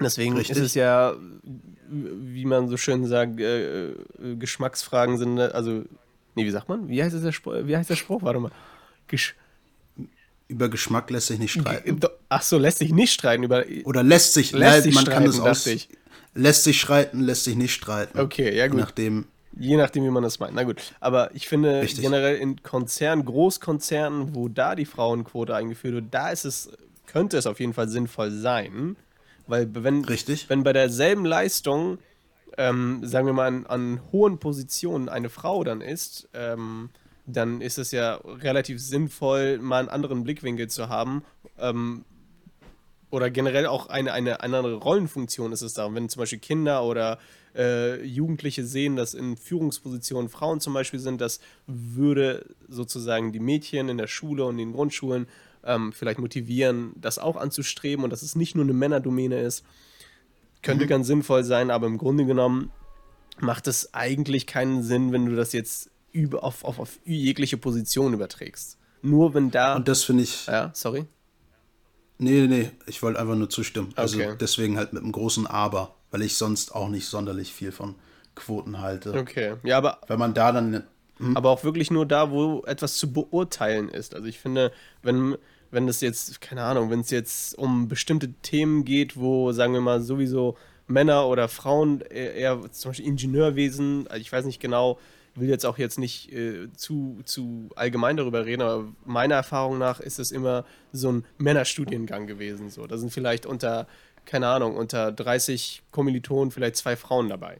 Deswegen Richtig. ist es ja, wie man so schön sagt, äh, äh, Geschmacksfragen sind, also, nee, wie sagt man? Wie heißt, der, Spruch? Wie heißt der Spruch? Warte mal. Gesch über Geschmack lässt sich nicht streiten. Ach so, lässt sich nicht streiten. Über, Oder lässt sich, lässt sich man streiten, kann es aus, ich. Lässt sich streiten, lässt sich nicht streiten. Okay, ja gut. Je nachdem. Je nachdem, wie man das meint. Na gut. Aber ich finde Richtig. generell in Konzernen, Großkonzernen, wo da die Frauenquote eingeführt wird, da ist es, könnte es auf jeden Fall sinnvoll sein. Weil wenn, Richtig. wenn bei derselben Leistung, ähm, sagen wir mal, an, an, hohen Positionen eine Frau dann ist, ähm, dann ist es ja relativ sinnvoll, mal einen anderen Blickwinkel zu haben. Ähm, oder generell auch eine, eine, andere Rollenfunktion ist es da. Wenn zum Beispiel Kinder oder äh, Jugendliche sehen, dass in Führungspositionen Frauen zum Beispiel sind, das würde sozusagen die Mädchen in der Schule und in den Grundschulen ähm, vielleicht motivieren, das auch anzustreben und dass es nicht nur eine Männerdomäne ist. Könnte mhm. ganz sinnvoll sein, aber im Grunde genommen macht es eigentlich keinen Sinn, wenn du das jetzt über, auf, auf, auf jegliche Position überträgst. Nur wenn da. Und das finde ich. Ja, sorry. Nee, nee, ich wollte einfach nur zustimmen. Also okay. deswegen halt mit einem großen Aber, weil ich sonst auch nicht sonderlich viel von Quoten halte. Okay, ja, aber. Wenn man da dann. Hm? Aber auch wirklich nur da, wo etwas zu beurteilen ist. Also ich finde, wenn, wenn es jetzt, keine Ahnung, wenn es jetzt um bestimmte Themen geht, wo, sagen wir mal, sowieso Männer oder Frauen eher, eher zum Beispiel Ingenieurwesen, also ich weiß nicht genau, will jetzt auch jetzt nicht äh, zu, zu allgemein darüber reden, aber meiner Erfahrung nach ist es immer so ein Männerstudiengang gewesen. So. Da sind vielleicht unter, keine Ahnung, unter 30 Kommilitonen vielleicht zwei Frauen dabei.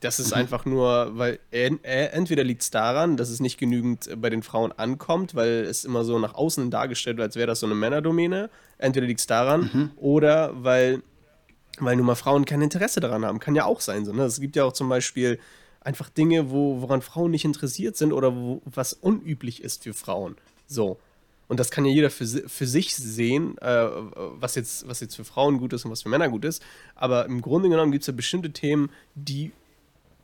Das ist mhm. einfach nur, weil entweder liegt es daran, dass es nicht genügend bei den Frauen ankommt, weil es immer so nach außen dargestellt wird, als wäre das so eine Männerdomäne. Entweder liegt es daran, mhm. oder weil, weil nun mal Frauen kein Interesse daran haben. Kann ja auch sein. So, ne? Es gibt ja auch zum Beispiel einfach Dinge, wo, woran Frauen nicht interessiert sind oder wo, was unüblich ist für Frauen. So. Und das kann ja jeder für, für sich sehen, äh, was, jetzt, was jetzt für Frauen gut ist und was für Männer gut ist. Aber im Grunde genommen gibt es ja bestimmte Themen, die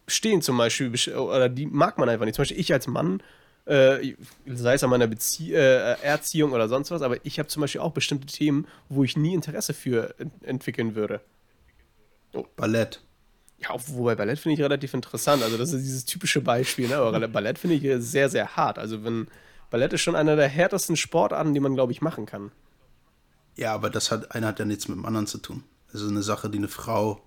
stehen zum Beispiel, oder die mag man einfach nicht. Zum Beispiel ich als Mann, äh, sei es an meiner Bezie äh, Erziehung oder sonst was, aber ich habe zum Beispiel auch bestimmte Themen, wo ich nie Interesse für ent entwickeln würde. Oh. Ballett. Ja, wobei Ballett finde ich relativ interessant. Also, das ist dieses typische Beispiel, ne? Aber Ballett finde ich sehr, sehr hart. Also, wenn Ballett ist schon einer der härtesten Sportarten, die man, glaube ich, machen kann. Ja, aber das hat, einer hat ja nichts mit dem anderen zu tun. Also eine Sache, die eine Frau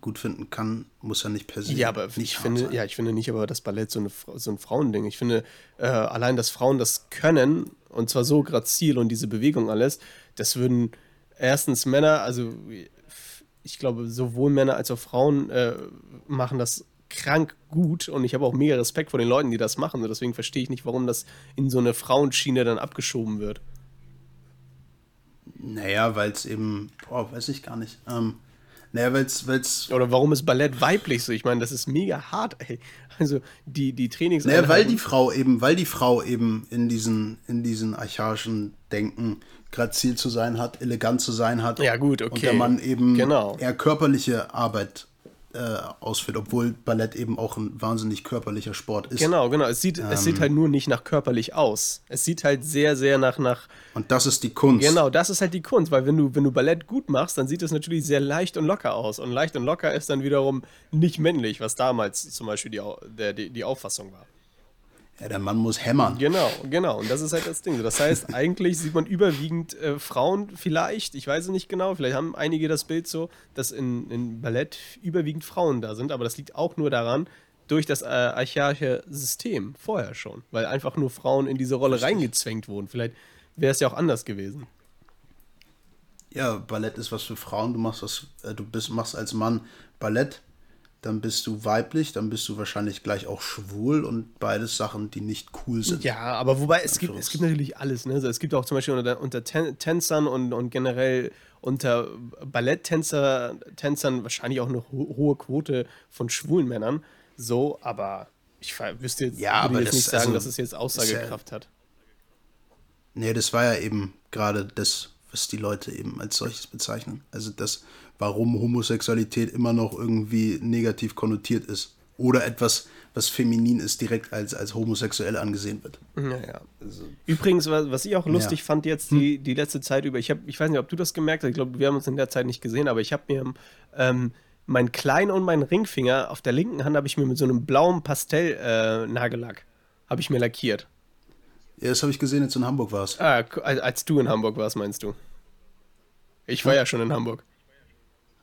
gut finden kann, muss ja nicht per se. Ja, aber ich finde, sein. ja, ich finde nicht, aber das Ballett so, eine, so ein Frauending. Ich finde, äh, allein, dass Frauen das können, und zwar so grazil und diese Bewegung alles, das würden erstens Männer, also ich glaube, sowohl Männer als auch Frauen äh, machen das krank gut und ich habe auch mega Respekt vor den Leuten, die das machen. Und deswegen verstehe ich nicht, warum das in so eine Frauenschiene dann abgeschoben wird. Naja, weil es eben, boah, weiß ich gar nicht. Ähm, naja, weil es. Oder warum ist Ballett weiblich so? Ich meine, das ist mega hart, ey. Also die, die Trainings. Naja, weil die Frau eben, weil die Frau eben in diesen, in diesen archaischen Denken grazil zu sein hat, elegant zu sein hat. Ja, gut, okay. Und der Mann eben genau. eher körperliche Arbeit äh, ausführt, obwohl Ballett eben auch ein wahnsinnig körperlicher Sport ist. Genau, genau. Es sieht, ähm, es sieht halt nur nicht nach körperlich aus. Es sieht halt sehr, sehr nach, nach. Und das ist die Kunst. Genau, das ist halt die Kunst, weil wenn du, wenn du Ballett gut machst, dann sieht es natürlich sehr leicht und locker aus. Und leicht und locker ist dann wiederum nicht männlich, was damals zum Beispiel die, der, die, die Auffassung war. Ja, der Mann muss hämmern. Genau, genau. Und das ist halt das Ding. Das heißt, eigentlich sieht man überwiegend äh, Frauen vielleicht, ich weiß es nicht genau, vielleicht haben einige das Bild so, dass in, in Ballett überwiegend Frauen da sind, aber das liegt auch nur daran, durch das äh, archaische System vorher schon, weil einfach nur Frauen in diese Rolle reingezwängt wurden. Vielleicht wäre es ja auch anders gewesen. Ja, Ballett ist was für Frauen. Du machst was, äh, du bist, machst als Mann Ballett dann bist du weiblich, dann bist du wahrscheinlich gleich auch schwul und beides Sachen, die nicht cool sind. Ja, aber wobei es gibt, es gibt natürlich alles. Ne? Also es gibt auch zum Beispiel unter, unter Tänzern und, und generell unter Balletttänzern Tänzern wahrscheinlich auch eine ho hohe Quote von schwulen Männern. So, aber ich wüsste jetzt, ja, würde jetzt nicht sagen, also, dass es jetzt Aussagekraft ja, hat. Nee, das war ja eben gerade das, was die Leute eben als solches bezeichnen. Also das, warum Homosexualität immer noch irgendwie negativ konnotiert ist. Oder etwas, was feminin ist, direkt als, als homosexuell angesehen wird. Naja. Also, Übrigens, was ich auch lustig ja. fand jetzt die, die letzte Zeit über, ich, hab, ich weiß nicht, ob du das gemerkt hast, ich glaube, wir haben uns in der Zeit nicht gesehen, aber ich habe mir ähm, meinen kleinen und meinen Ringfinger auf der linken Hand habe ich mir mit so einem blauen Pastell-Nagellack äh, habe ich mir lackiert. Ja, das habe ich gesehen, als du in Hamburg warst. Ah, als du in Hamburg warst, meinst du? Ich war ja, ja schon in Hamburg.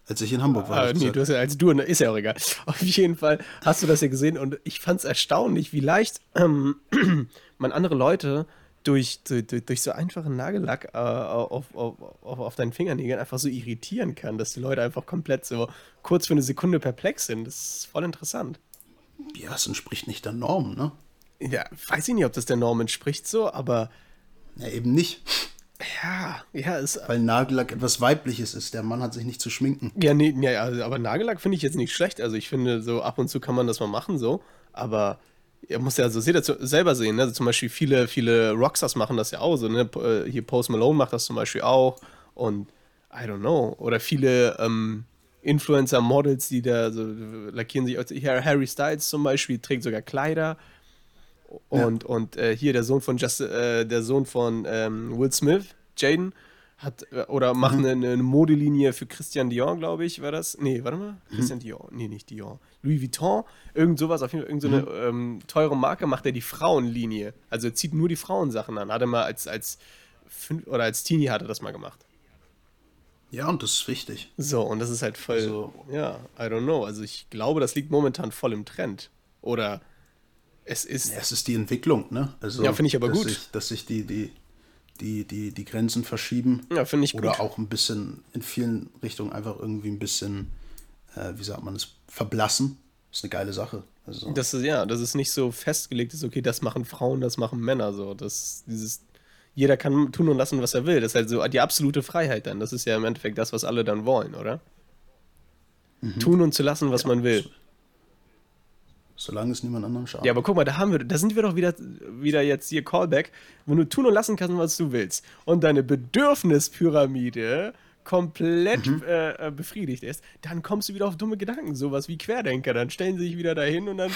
Als ich in Hamburg war. Ah, nee, du hast ja, als du, ist ja auch egal. Auf jeden Fall hast du das ja gesehen und ich fand es erstaunlich, wie leicht ähm, man andere Leute durch, durch, durch so einfachen Nagellack äh, auf, auf, auf, auf deinen Fingernägeln einfach so irritieren kann, dass die Leute einfach komplett so kurz für eine Sekunde perplex sind. Das ist voll interessant. Ja, es entspricht nicht der Norm, ne? Ja, weiß ich nicht, ob das der Norm entspricht so, aber. Ja, eben nicht. Ja, ja, ist. Weil Nagellack etwas Weibliches ist. Der Mann hat sich nicht zu schminken. Ja, nee, ja, also, aber Nagellack finde ich jetzt nicht schlecht. Also ich finde, so ab und zu kann man das mal machen, so. Aber ihr müsst ja so selber sehen, ne? Also zum Beispiel viele, viele Rockstars machen das ja auch so, ne? Äh, hier Post Malone macht das zum Beispiel auch. Und I don't know. Oder viele ähm, Influencer-Models, die da so lackieren sich. Harry Styles zum Beispiel trägt sogar Kleider. Und, ja. und äh, hier der Sohn von Just, äh, der Sohn von ähm, Will Smith, Jaden, hat äh, oder macht mhm. eine, eine, Modelinie für Christian Dior, glaube ich, war das? Nee, warte mal. Mhm. Christian Dior. Nee, nicht Dior. Louis Vuitton, irgend sowas, auf jeden Fall irgendeine so mhm. ähm, teure Marke macht er die Frauenlinie. Also er zieht nur die Frauensachen an. Hat er mal als, als fünf, oder als Teenie hat er das mal gemacht. Ja, und das ist wichtig. So, und das ist halt voll, also, ja, I don't know. Also ich glaube, das liegt momentan voll im Trend. Oder es ist. Ja, es ist die Entwicklung, ne? Also, ja, finde ich aber dass gut. Sich, dass sich die, die, die, die, die Grenzen verschieben. Ja, finde ich Oder gut. auch ein bisschen in vielen Richtungen einfach irgendwie ein bisschen, äh, wie sagt man es, verblassen. Das ist eine geile Sache. Also. Das ist, ja, das ist nicht so festgelegt ist, okay, das machen Frauen, das machen Männer. So. Das, dieses, jeder kann tun und lassen, was er will. Das ist halt so die absolute Freiheit dann. Das ist ja im Endeffekt das, was alle dann wollen, oder? Mhm. Tun und zu lassen, was ja, man will. Solange es niemand anderem schadet. Ja, aber guck mal, da haben wir, da sind wir doch wieder, wieder jetzt hier Callback, wenn du tun und lassen kannst, was du willst und deine Bedürfnispyramide komplett mhm. äh, befriedigt ist, dann kommst du wieder auf dumme Gedanken, sowas wie Querdenker. Dann stellen sie sich wieder dahin und dann.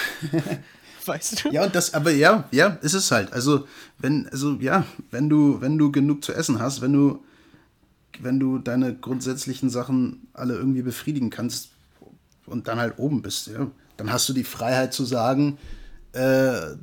weißt du? Ja, und das, aber ja, ja, ist es halt. Also, wenn, also ja, wenn du, wenn du genug zu essen hast, wenn du, wenn du deine grundsätzlichen Sachen alle irgendwie befriedigen kannst und dann halt oben bist, ja dann hast du die Freiheit zu sagen, äh,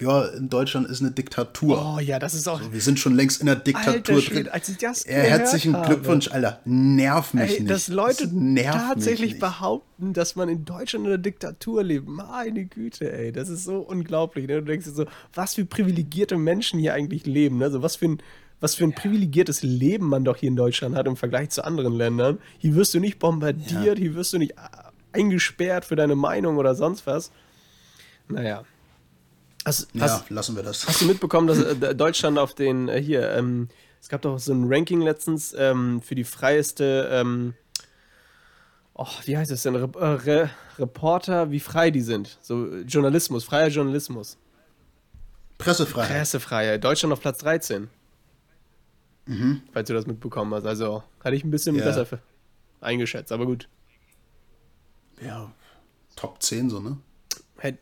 ja, in Deutschland ist eine Diktatur. Oh ja, das ist auch. Also, wir sind schon längst in der Diktatur drin. Als ich das Herzlichen Glückwunsch, Alter. Nerv mich Ey, nicht. Dass Leute das tatsächlich behaupten, dass man in Deutschland in der Diktatur lebt. Meine Güte, ey. Das ist so unglaublich. Ne? Du denkst dir so, was für privilegierte Menschen hier eigentlich leben. Also was für ein. Was für ein privilegiertes Leben man doch hier in Deutschland hat im Vergleich zu anderen Ländern. Hier wirst du nicht bombardiert, ja. hier wirst du nicht eingesperrt für deine Meinung oder sonst was. Naja. Hast, ja, hast, lassen wir das. Hast du mitbekommen, dass äh, Deutschland auf den, äh, hier, ähm, es gab doch so ein Ranking letztens ähm, für die freieste, ähm, oh, wie heißt es denn, Re äh, Re Reporter, wie frei die sind. So Journalismus, freier Journalismus. Pressefreiheit. Pressefreiheit. Deutschland auf Platz 13. Mhm. Falls du das mitbekommen hast. Also hatte ich ein bisschen ja. besser eingeschätzt, aber gut ja, Top 10 so, ne?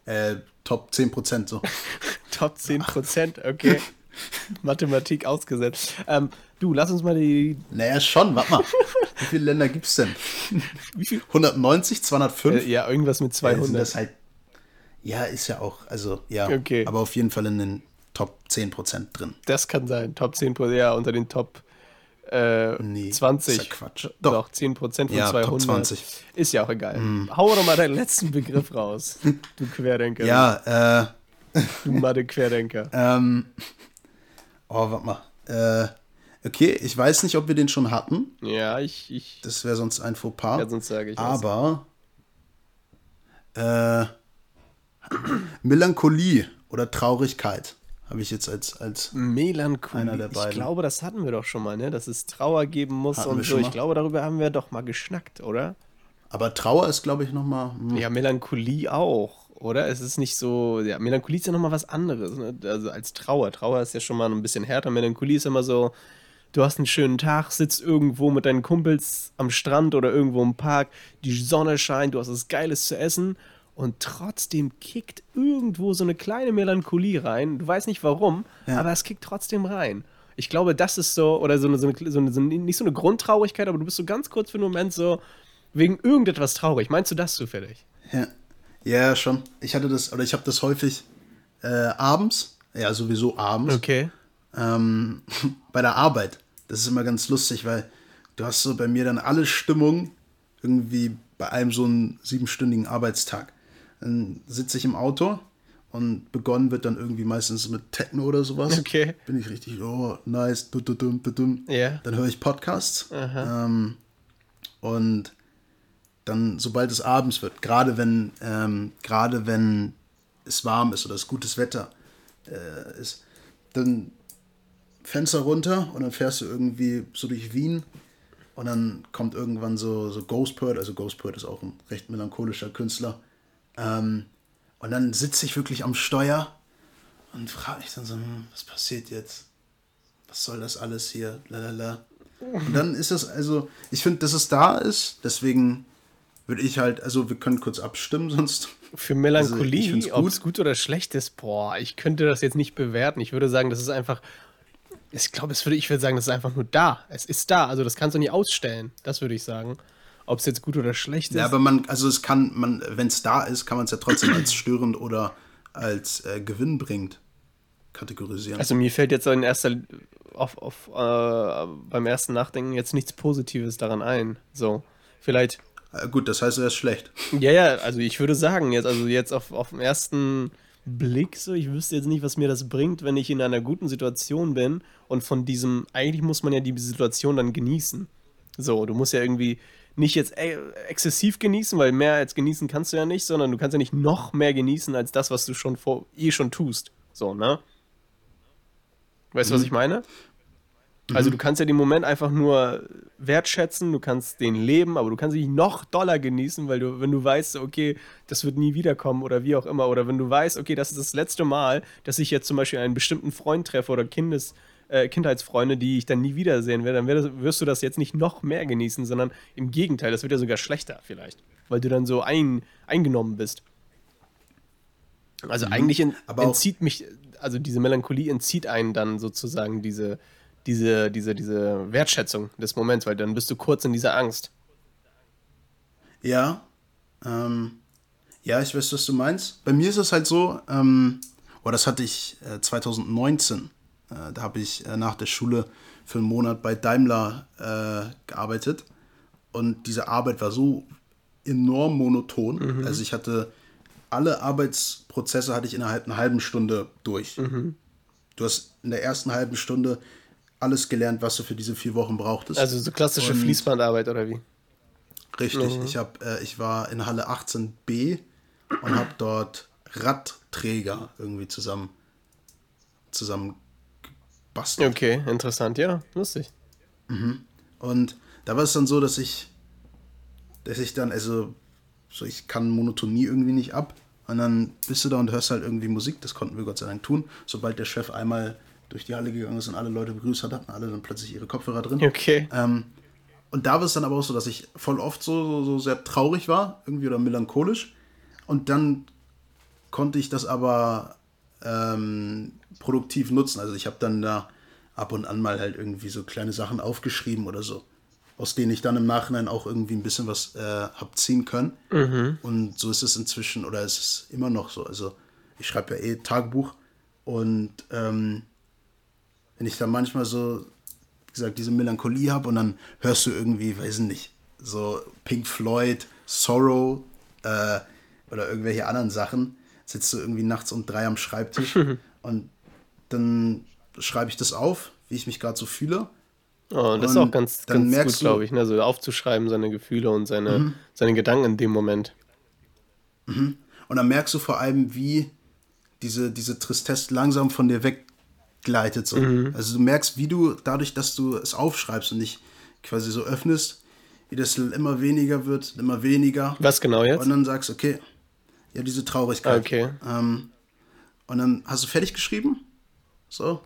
Äh, Top 10 Prozent so. Top 10 Prozent, okay. Mathematik ausgesetzt. Ähm, du, lass uns mal die. Naja, schon, warte mal. Wie viele Länder gibt es denn? Wie viel? 190, 205? Äh, ja, irgendwas mit 200. Ja, das halt, ja, ist ja auch, also, ja. Okay. Aber auf jeden Fall in den Top 10 Prozent drin. Das kann sein. Top 10 Prozent, ja, unter den Top äh, nee, 20. Ist ja Quatsch. Doch. doch 10% von ja, 200. Top 20. Ist ja auch egal. Mm. Hau doch mal deinen letzten Begriff raus, du Querdenker. Ja, äh. Du Madde Querdenker. ähm. Oh, warte mal. Äh. Okay, ich weiß nicht, ob wir den schon hatten. Ja, ich. ich das wäre sonst ein Fauxpas. Ja, sonst sage ich Aber. Äh, Melancholie oder Traurigkeit habe ich jetzt als, als Melancholie. Einer der beiden. Ich glaube, das hatten wir doch schon mal, ne? Dass es Trauer geben muss hatten und so. Ich glaube, darüber haben wir doch mal geschnackt, oder? Aber Trauer ist, glaube ich, nochmal. Hm. Ja, Melancholie auch, oder? Es ist nicht so. Ja, Melancholie ist ja nochmal was anderes, ne? Also als Trauer. Trauer ist ja schon mal ein bisschen härter. Melancholie ist immer so. Du hast einen schönen Tag, sitzt irgendwo mit deinen Kumpels am Strand oder irgendwo im Park, die Sonne scheint, du hast was Geiles zu essen und trotzdem kickt irgendwo so eine kleine Melancholie rein. Du weißt nicht warum, ja. aber es kickt trotzdem rein. Ich glaube, das ist so, oder so eine, so eine, so eine, nicht so eine Grundtraurigkeit, aber du bist so ganz kurz für einen Moment so wegen irgendetwas traurig. Meinst du das zufällig? Ja, ja schon. Ich hatte das, oder ich habe das häufig äh, abends, ja sowieso abends. Okay. Ähm, bei der Arbeit. Das ist immer ganz lustig, weil du hast so bei mir dann alle Stimmung irgendwie bei einem so einen siebenstündigen Arbeitstag. Dann sitze ich im Auto und begonnen wird dann irgendwie meistens mit Techno oder sowas. Okay. Bin ich richtig, oh, nice, du, du, du, du, yeah. Dann höre ich Podcasts. Ähm, und dann, sobald es abends wird, gerade wenn, ähm, gerade wenn es warm ist oder es gutes Wetter äh, ist, dann Fenster runter und dann fährst du irgendwie so durch Wien und dann kommt irgendwann so, so Ghostpert, also Ghostpert ist auch ein recht melancholischer Künstler. Ähm, und dann sitze ich wirklich am Steuer und frage mich dann so, hm, was passiert jetzt? Was soll das alles hier? Lalala. Und dann ist das also, ich finde, dass es da ist, deswegen würde ich halt, also wir können kurz abstimmen, sonst. Für Melancholie, also ob es gut oder schlecht ist, boah, ich könnte das jetzt nicht bewerten. Ich würde sagen, das ist einfach ich glaube, würde, ich würde sagen, das ist einfach nur da. Es ist da. Also das kannst du nicht ausstellen. Das würde ich sagen. Ob es jetzt gut oder schlecht ist. Ja, aber man, also es kann, man, wenn es da ist, kann man es ja trotzdem als störend oder als äh, gewinnbringend kategorisieren. Also mir fällt jetzt in erster auf, auf äh, beim ersten Nachdenken jetzt nichts Positives daran ein. So, vielleicht. Äh, gut, das heißt, er ist schlecht. Ja, ja, also ich würde sagen, jetzt, also jetzt auf, auf dem ersten Blick so. Ich wüsste jetzt nicht, was mir das bringt, wenn ich in einer guten Situation bin und von diesem, eigentlich muss man ja die Situation dann genießen. So, du musst ja irgendwie nicht jetzt äh, exzessiv genießen, weil mehr als genießen kannst du ja nicht, sondern du kannst ja nicht noch mehr genießen als das, was du schon vor, eh schon tust. So, ne? Weißt du, mhm. was ich meine? Also mhm. du kannst ja den Moment einfach nur wertschätzen, du kannst den leben, aber du kannst ihn noch doller genießen, weil du, wenn du weißt, okay, das wird nie wiederkommen oder wie auch immer, oder wenn du weißt, okay, das ist das letzte Mal, dass ich jetzt zum Beispiel einen bestimmten Freund treffe oder Kindes, äh, Kindheitsfreunde, die ich dann nie wiedersehen werde, dann wirst du das jetzt nicht noch mehr genießen, sondern im Gegenteil, das wird ja sogar schlechter vielleicht, weil du dann so ein, eingenommen bist. Also mhm. eigentlich in, entzieht mich, also diese Melancholie entzieht einen dann sozusagen diese, diese, diese, diese Wertschätzung des Moments, weil dann bist du kurz in dieser Angst. Ja, ähm, ja, ich weiß, was du meinst. Bei mir ist es halt so, ähm, oh, das hatte ich äh, 2019. Äh, da habe ich äh, nach der Schule für einen Monat bei Daimler äh, gearbeitet. Und diese Arbeit war so enorm monoton. Mhm. Also ich hatte alle Arbeitsprozesse hatte ich innerhalb einer halben Stunde durch. Mhm. Du hast in der ersten halben Stunde alles gelernt, was du für diese vier Wochen brauchtest. Also so klassische und Fließbandarbeit oder wie? Richtig. Mhm. Ich, hab, äh, ich war in Halle 18b und habe dort Radträger irgendwie zusammen, zusammen gebastelt. Okay, interessant, ja, lustig. Mhm. Und da war es dann so, dass ich, dass ich dann, also, so ich kann Monotonie irgendwie nicht ab. Und dann bist du da und hörst halt irgendwie Musik, das konnten wir Gott sei Dank tun. Sobald der Chef einmal durch die Halle gegangen ist und alle Leute begrüßt hat, hatten alle dann plötzlich ihre Kopfhörer drin. Okay. Ähm, und da war es dann aber auch so, dass ich voll oft so, so, so sehr traurig war, irgendwie oder melancholisch. Und dann konnte ich das aber ähm, produktiv nutzen. Also ich habe dann da ab und an mal halt irgendwie so kleine Sachen aufgeschrieben oder so, aus denen ich dann im Nachhinein auch irgendwie ein bisschen was äh, habe ziehen können. Mhm. Und so ist es inzwischen oder ist es immer noch so. Also ich schreibe ja eh Tagebuch und ähm, wenn ich dann manchmal so, wie gesagt, diese Melancholie habe und dann hörst du irgendwie, weiß ich nicht, so Pink Floyd, Sorrow äh, oder irgendwelche anderen Sachen, sitzt du irgendwie nachts um drei am Schreibtisch und dann schreibe ich das auf, wie ich mich gerade so fühle. Oh, das ist auch ganz, ganz gut, glaube ich, ne? so aufzuschreiben, seine Gefühle und seine, mhm. seine Gedanken in dem Moment. Mhm. Und dann merkst du vor allem, wie diese, diese Tristesse langsam von dir weggleitet. So. Mhm. Also du merkst, wie du dadurch, dass du es aufschreibst und nicht quasi so öffnest, wie das immer weniger wird, immer weniger. Was genau jetzt? Und dann sagst, okay, ja, diese Traurigkeit. Okay. Ähm, und dann hast du fertig geschrieben, so,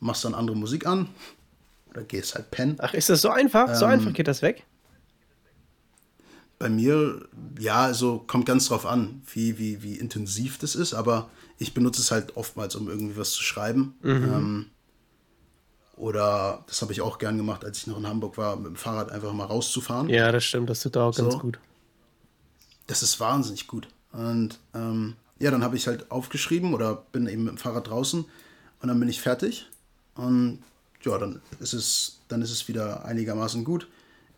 machst dann andere Musik an oder gehst halt pennen. Ach, ist das so einfach? so ähm, einfach geht das weg? Bei mir, ja, also kommt ganz drauf an, wie, wie, wie intensiv das ist, aber ich benutze es halt oftmals, um irgendwie was zu schreiben. Mhm. Ähm, oder das habe ich auch gern gemacht, als ich noch in Hamburg war, mit dem Fahrrad einfach mal rauszufahren. Ja, das stimmt, das tut auch so. ganz gut. Das ist wahnsinnig gut. Und ähm, ja, dann habe ich halt aufgeschrieben oder bin eben mit dem Fahrrad draußen und dann bin ich fertig. Und ja, dann ist es, dann ist es wieder einigermaßen gut.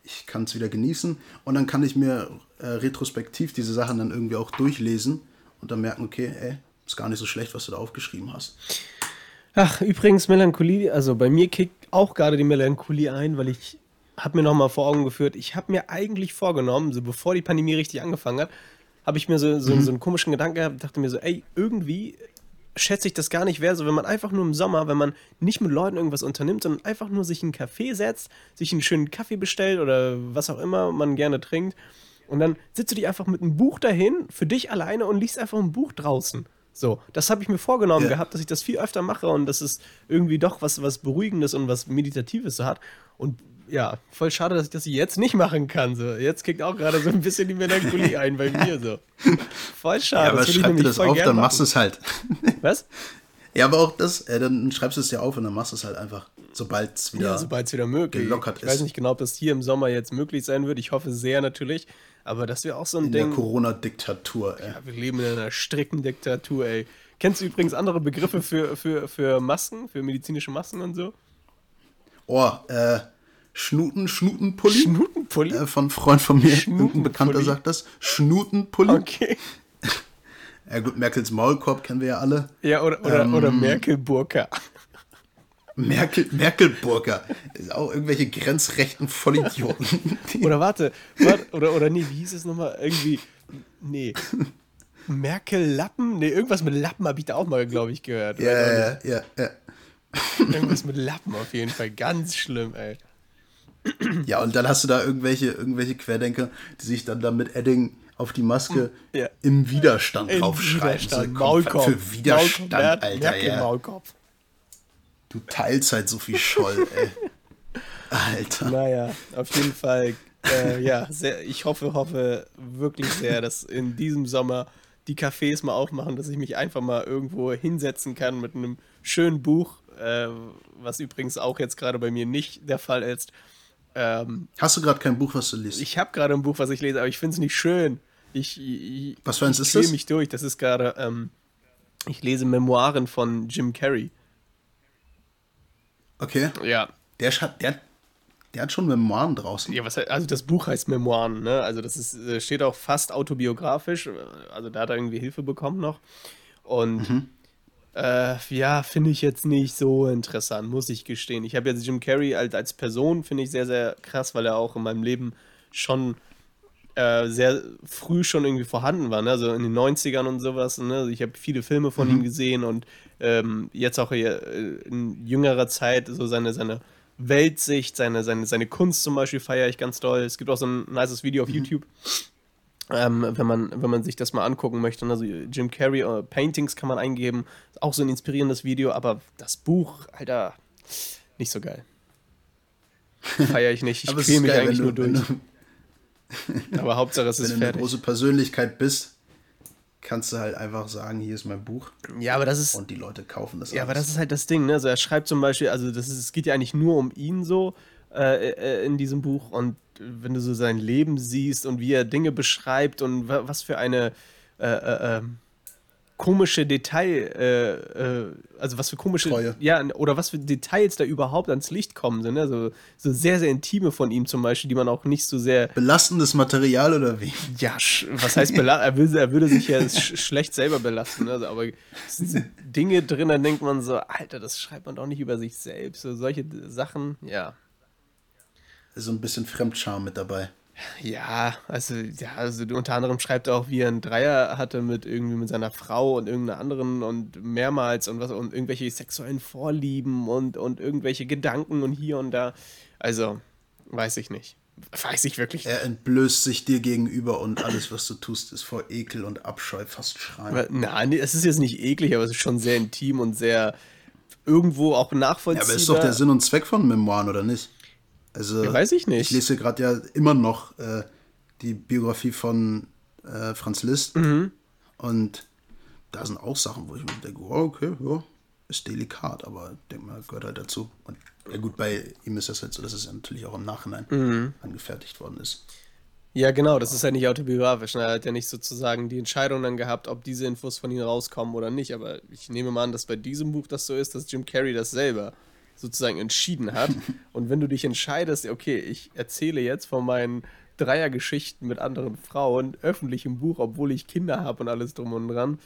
Ich kann es wieder genießen und dann kann ich mir äh, retrospektiv diese Sachen dann irgendwie auch durchlesen und dann merken, okay, ey, ist gar nicht so schlecht, was du da aufgeschrieben hast. Ach, übrigens Melancholie, also bei mir kickt auch gerade die Melancholie ein, weil ich habe mir nochmal vor Augen geführt, ich habe mir eigentlich vorgenommen, so bevor die Pandemie richtig angefangen hat, habe ich mir so, so, mhm. so einen komischen Gedanken gehabt, dachte mir so, ey, irgendwie schätze ich das gar nicht wert, so wenn man einfach nur im Sommer, wenn man nicht mit Leuten irgendwas unternimmt, sondern einfach nur sich in einen Café setzt, sich einen schönen Kaffee bestellt oder was auch immer man gerne trinkt und dann sitzt du dich einfach mit einem Buch dahin, für dich alleine und liest einfach ein Buch draußen. So, das habe ich mir vorgenommen ja. gehabt, dass ich das viel öfter mache und dass es irgendwie doch was, was Beruhigendes und was Meditatives so hat. Und ja, voll schade, dass ich das jetzt nicht machen kann. So. Jetzt kickt auch gerade so ein bisschen die Melancholie ein bei mir. So. Voll schade. Ja, aber das schreib dir das auf, dann machst du es halt. Was? Ja, aber auch das, äh, dann schreibst du es dir auf und dann machst du es halt einfach, sobald es wieder, ja, wieder möglich gelockert ist. Ich weiß nicht genau, ob das hier im Sommer jetzt möglich sein wird. Ich hoffe sehr natürlich. Aber das wäre auch so ein in Ding. In der Corona-Diktatur, ey. Ja, wir leben in einer strikten Diktatur, ey. Kennst du übrigens andere Begriffe für, für, für Masken, für medizinische Masken und so? Oh, äh, Schnuten, Schnutenpulli. Schnutenpulli? Äh, von Freund von mir, irgendein Bekannter sagt das. Schnutenpulli. Okay. Ja gut, Merkels Maulkorb kennen wir ja alle. Ja, oder, oder, ähm, oder Merkel-Burka. Merkel, Merkel-Burka. Auch irgendwelche grenzrechten Vollidioten. oder warte, warte, oder, oder nee, wie hieß es nochmal? Irgendwie, nee. Merkel-Lappen? Nee, irgendwas mit Lappen habe ich da auch mal, glaube ich, gehört. Ja, ja, ja, ja. Irgendwas mit Lappen auf jeden Fall. Ganz schlimm, ey. Ja, und dann hast du da irgendwelche, irgendwelche Querdenker, die sich dann da mit Edding auf die Maske ja. im Widerstand draufschreiben. Widerstand. So, Maulkorb. Für Widerstand, Maulkorb. Alter. Ja. Maulkorb. Du teilst halt so viel Scholl, ey. Alter. Naja, auf jeden Fall, äh, ja, sehr, ich hoffe, hoffe wirklich sehr, dass in diesem Sommer die Cafés mal aufmachen, dass ich mich einfach mal irgendwo hinsetzen kann mit einem schönen Buch, äh, was übrigens auch jetzt gerade bei mir nicht der Fall ist. Ähm, Hast du gerade kein Buch, was du liest? Ich habe gerade ein Buch, was ich lese, aber ich finde es nicht schön. Ich, ich, was für eins ist das? mich durch. Das ist gerade, ähm, ich lese Memoiren von Jim Carrey. Okay. Ja. Der, der, der hat schon Memoiren draußen. Ja, was also das Buch heißt Memoiren, ne? Also das ist, äh, steht auch fast autobiografisch. Also da hat er irgendwie Hilfe bekommen noch. Und mhm. Äh, ja, finde ich jetzt nicht so interessant, muss ich gestehen. Ich habe jetzt Jim Carrey als, als Person, finde ich sehr, sehr krass, weil er auch in meinem Leben schon äh, sehr früh schon irgendwie vorhanden war, ne? also in den 90ern und sowas. Ne? Also ich habe viele Filme von mhm. ihm gesehen und ähm, jetzt auch in jüngerer Zeit so seine, seine Weltsicht, seine, seine, seine Kunst zum Beispiel feiere ich ganz doll. Es gibt auch so ein nices Video auf mhm. YouTube ähm, wenn, man, wenn man sich das mal angucken möchte. Also Jim Carrey uh, Paintings kann man eingeben. Ist auch so ein inspirierendes Video, aber das Buch, Alter, nicht so geil. Feier ich nicht. Ich quäle mich geil, eigentlich du, nur durch. aber Hauptsache es ist fertig. Wenn du eine große Persönlichkeit bist, kannst du halt einfach sagen, hier ist mein Buch. Ja, aber das ist. Und die Leute kaufen das. Ja, alles. aber das ist halt das Ding, ne? Also er schreibt zum Beispiel, also das ist, es geht ja eigentlich nur um ihn so äh, äh in diesem Buch und wenn du so sein Leben siehst und wie er Dinge beschreibt und was für eine äh, äh, ähm, komische Detail, äh, äh, also was für komische, Treue. ja, oder was für Details da überhaupt ans Licht kommen sind, ne? so, sehr, sehr intime von ihm zum Beispiel, die man auch nicht so sehr. Belastendes Material oder wie? Ja, was heißt belasten? er, will, er würde sich ja sch schlecht selber belasten, ne? also, aber es sind Dinge drin, dann denkt man so, Alter, das schreibt man doch nicht über sich selbst, so solche Sachen, ja so ein bisschen Fremdscham mit dabei. Ja, also, ja, also unter anderem schreibt er auch, wie er einen Dreier hatte mit irgendwie mit seiner Frau und irgendeiner anderen und mehrmals und was und irgendwelche sexuellen Vorlieben und, und irgendwelche Gedanken und hier und da. Also, weiß ich nicht. Weiß ich wirklich. Er entblößt sich dir gegenüber und alles, was du tust, ist vor Ekel und Abscheu fast schreien. Nein, es ist jetzt nicht eklig, aber es ist schon sehr intim und sehr irgendwo auch nachvollziehbar. Ja, aber ist doch der Sinn und Zweck von Memoiren, oder nicht? Also, ja, weiß ich nicht. Ich lese gerade ja immer noch äh, die Biografie von äh, Franz Liszt. Mhm. Und da sind auch Sachen, wo ich mir denke, oh, okay, ja, ist delikat, aber ich denke mal, gehört halt dazu. Und ja gut, bei ihm ist das halt so, dass es ja natürlich auch im Nachhinein mhm. angefertigt worden ist. Ja, genau, das ist ja nicht autobiografisch. Ne? Er hat ja nicht sozusagen die Entscheidung dann gehabt, ob diese Infos von ihm rauskommen oder nicht. Aber ich nehme mal an, dass bei diesem Buch das so ist, dass Jim Carrey das selber sozusagen entschieden hat. Und wenn du dich entscheidest, okay, ich erzähle jetzt von meinen Dreiergeschichten mit anderen Frauen öffentlich im Buch, obwohl ich Kinder habe und alles drum und dran,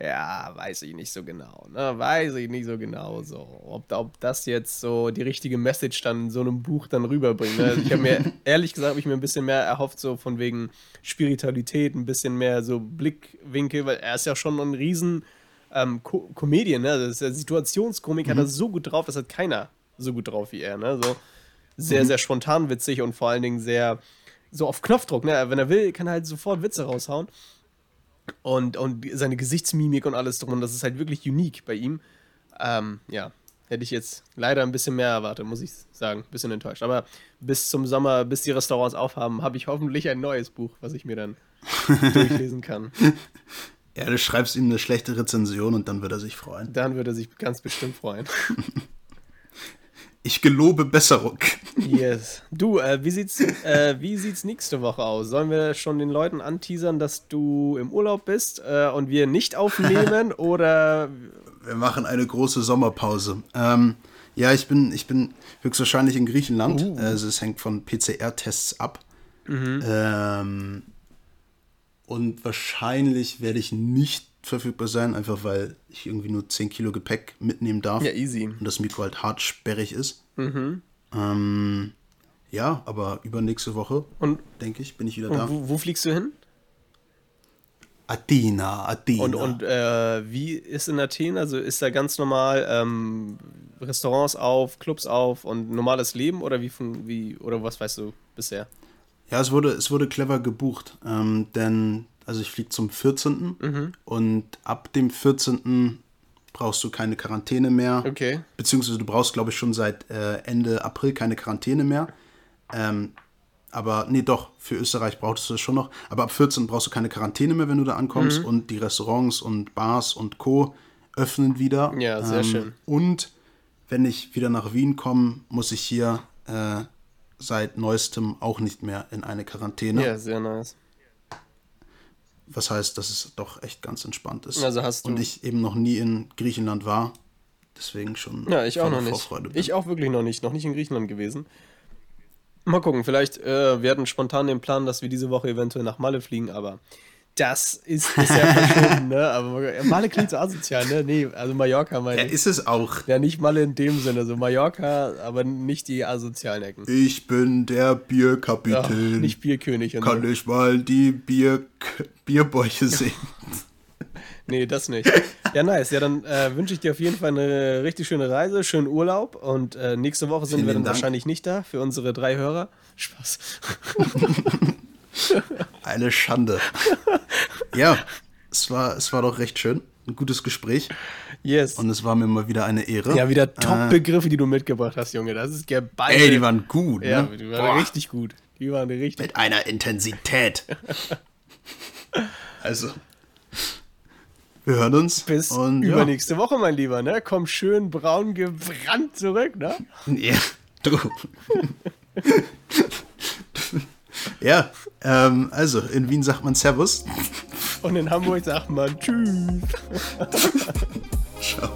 ja, weiß ich nicht so genau. Ne? Weiß ich nicht so genau so. Ob, ob das jetzt so die richtige Message dann in so einem Buch dann rüberbringt. Ne? Also ich habe mir, ehrlich gesagt, habe ich mir ein bisschen mehr erhofft, so von wegen Spiritualität, ein bisschen mehr so Blickwinkel, weil er ist ja schon ein riesen ähm, Ko Comedian, ne? Das ist ja Situationskomik, mhm. hat er so gut drauf, das hat keiner so gut drauf wie er, ne? So sehr, mhm. sehr spontan witzig und vor allen Dingen sehr so auf Knopfdruck, ne? Wenn er will, kann er halt sofort Witze raushauen. Und, und seine Gesichtsmimik und alles drum. Und das ist halt wirklich unique bei ihm. Ähm, ja, hätte ich jetzt leider ein bisschen mehr erwartet, muss ich sagen. Ein bisschen enttäuscht. Aber bis zum Sommer, bis die Restaurants aufhaben, habe ich hoffentlich ein neues Buch, was ich mir dann durchlesen kann. Ja, du schreibst ihm eine schlechte Rezension und dann wird er sich freuen. Dann wird er sich ganz bestimmt freuen. Ich gelobe Besserung. Yes. Du, äh, wie, sieht's, äh, wie sieht's nächste Woche aus? Sollen wir schon den Leuten anteasern, dass du im Urlaub bist äh, und wir nicht aufnehmen oder. Wir machen eine große Sommerpause. Ähm, ja, ich bin, ich bin höchstwahrscheinlich in Griechenland. Uh. Also es hängt von PCR-Tests ab. Mhm. Ähm, und wahrscheinlich werde ich nicht verfügbar sein, einfach weil ich irgendwie nur 10 Kilo Gepäck mitnehmen darf. Ja, easy. Und das Mikro halt hart sperrig ist. Mhm. Ähm, ja, aber übernächste Woche, denke ich, bin ich wieder da. Wo, wo, fliegst du hin? Athena, Athena. Und, und äh, wie ist in Athen? Also ist da ganz normal ähm, Restaurants auf, Clubs auf und normales Leben oder wie, wie oder was weißt du bisher? Ja, es wurde, es wurde clever gebucht, ähm, denn also ich fliege zum 14. Mhm. und ab dem 14. brauchst du keine Quarantäne mehr. Okay. Beziehungsweise du brauchst, glaube ich, schon seit äh, Ende April keine Quarantäne mehr. Ähm, aber nee, doch, für Österreich brauchst du das schon noch. Aber ab 14 brauchst du keine Quarantäne mehr, wenn du da ankommst. Mhm. Und die Restaurants und Bars und Co. öffnen wieder. Ja, sehr ähm, schön. Und wenn ich wieder nach Wien komme, muss ich hier äh, seit neuestem auch nicht mehr in eine Quarantäne. Ja, sehr nice was heißt, dass es doch echt ganz entspannt ist. Also hast du und ich eben noch nie in Griechenland war, deswegen schon. Ja, ich auch noch nicht. Bin. Ich auch wirklich noch nicht, noch nicht in Griechenland gewesen. Mal gucken, vielleicht äh, werden spontan den Plan, dass wir diese Woche eventuell nach Malle fliegen, aber das ist, ist ja verschwunden, ne? Aber Malle klingt so asozial, ne? Nee, also Mallorca meine ich. Ja, ist es auch. Ja, nicht Malle in dem Sinne, so Mallorca, aber nicht die asozialen Ecken. Ich bin der Bierkapitän. Ja, nicht Bierkönig. Kann so. ich mal die Bier Bierbäuche sehen? nee, das nicht. Ja, nice. Ja, dann äh, wünsche ich dir auf jeden Fall eine richtig schöne Reise, schönen Urlaub und äh, nächste Woche sind Vielen wir dann Dank. wahrscheinlich nicht da für unsere drei Hörer. Spaß. Eine Schande. Ja, es war, es war doch recht schön. Ein gutes Gespräch. Yes. Und es war mir mal wieder eine Ehre. Ja, wieder Top-Begriffe, die du mitgebracht hast, Junge. Das ist geballt. Ey, die waren gut. Ja, ne? die waren Boah. richtig gut. Die waren richtig Mit einer Intensität. also. Wir hören uns. Bis und, übernächste ja. Woche, mein Lieber, ne? Komm schön braun gebrannt zurück, ne? Ja, du. Ja, ähm, also in Wien sagt man Servus. Und in Hamburg sagt man Tschüss. Ciao.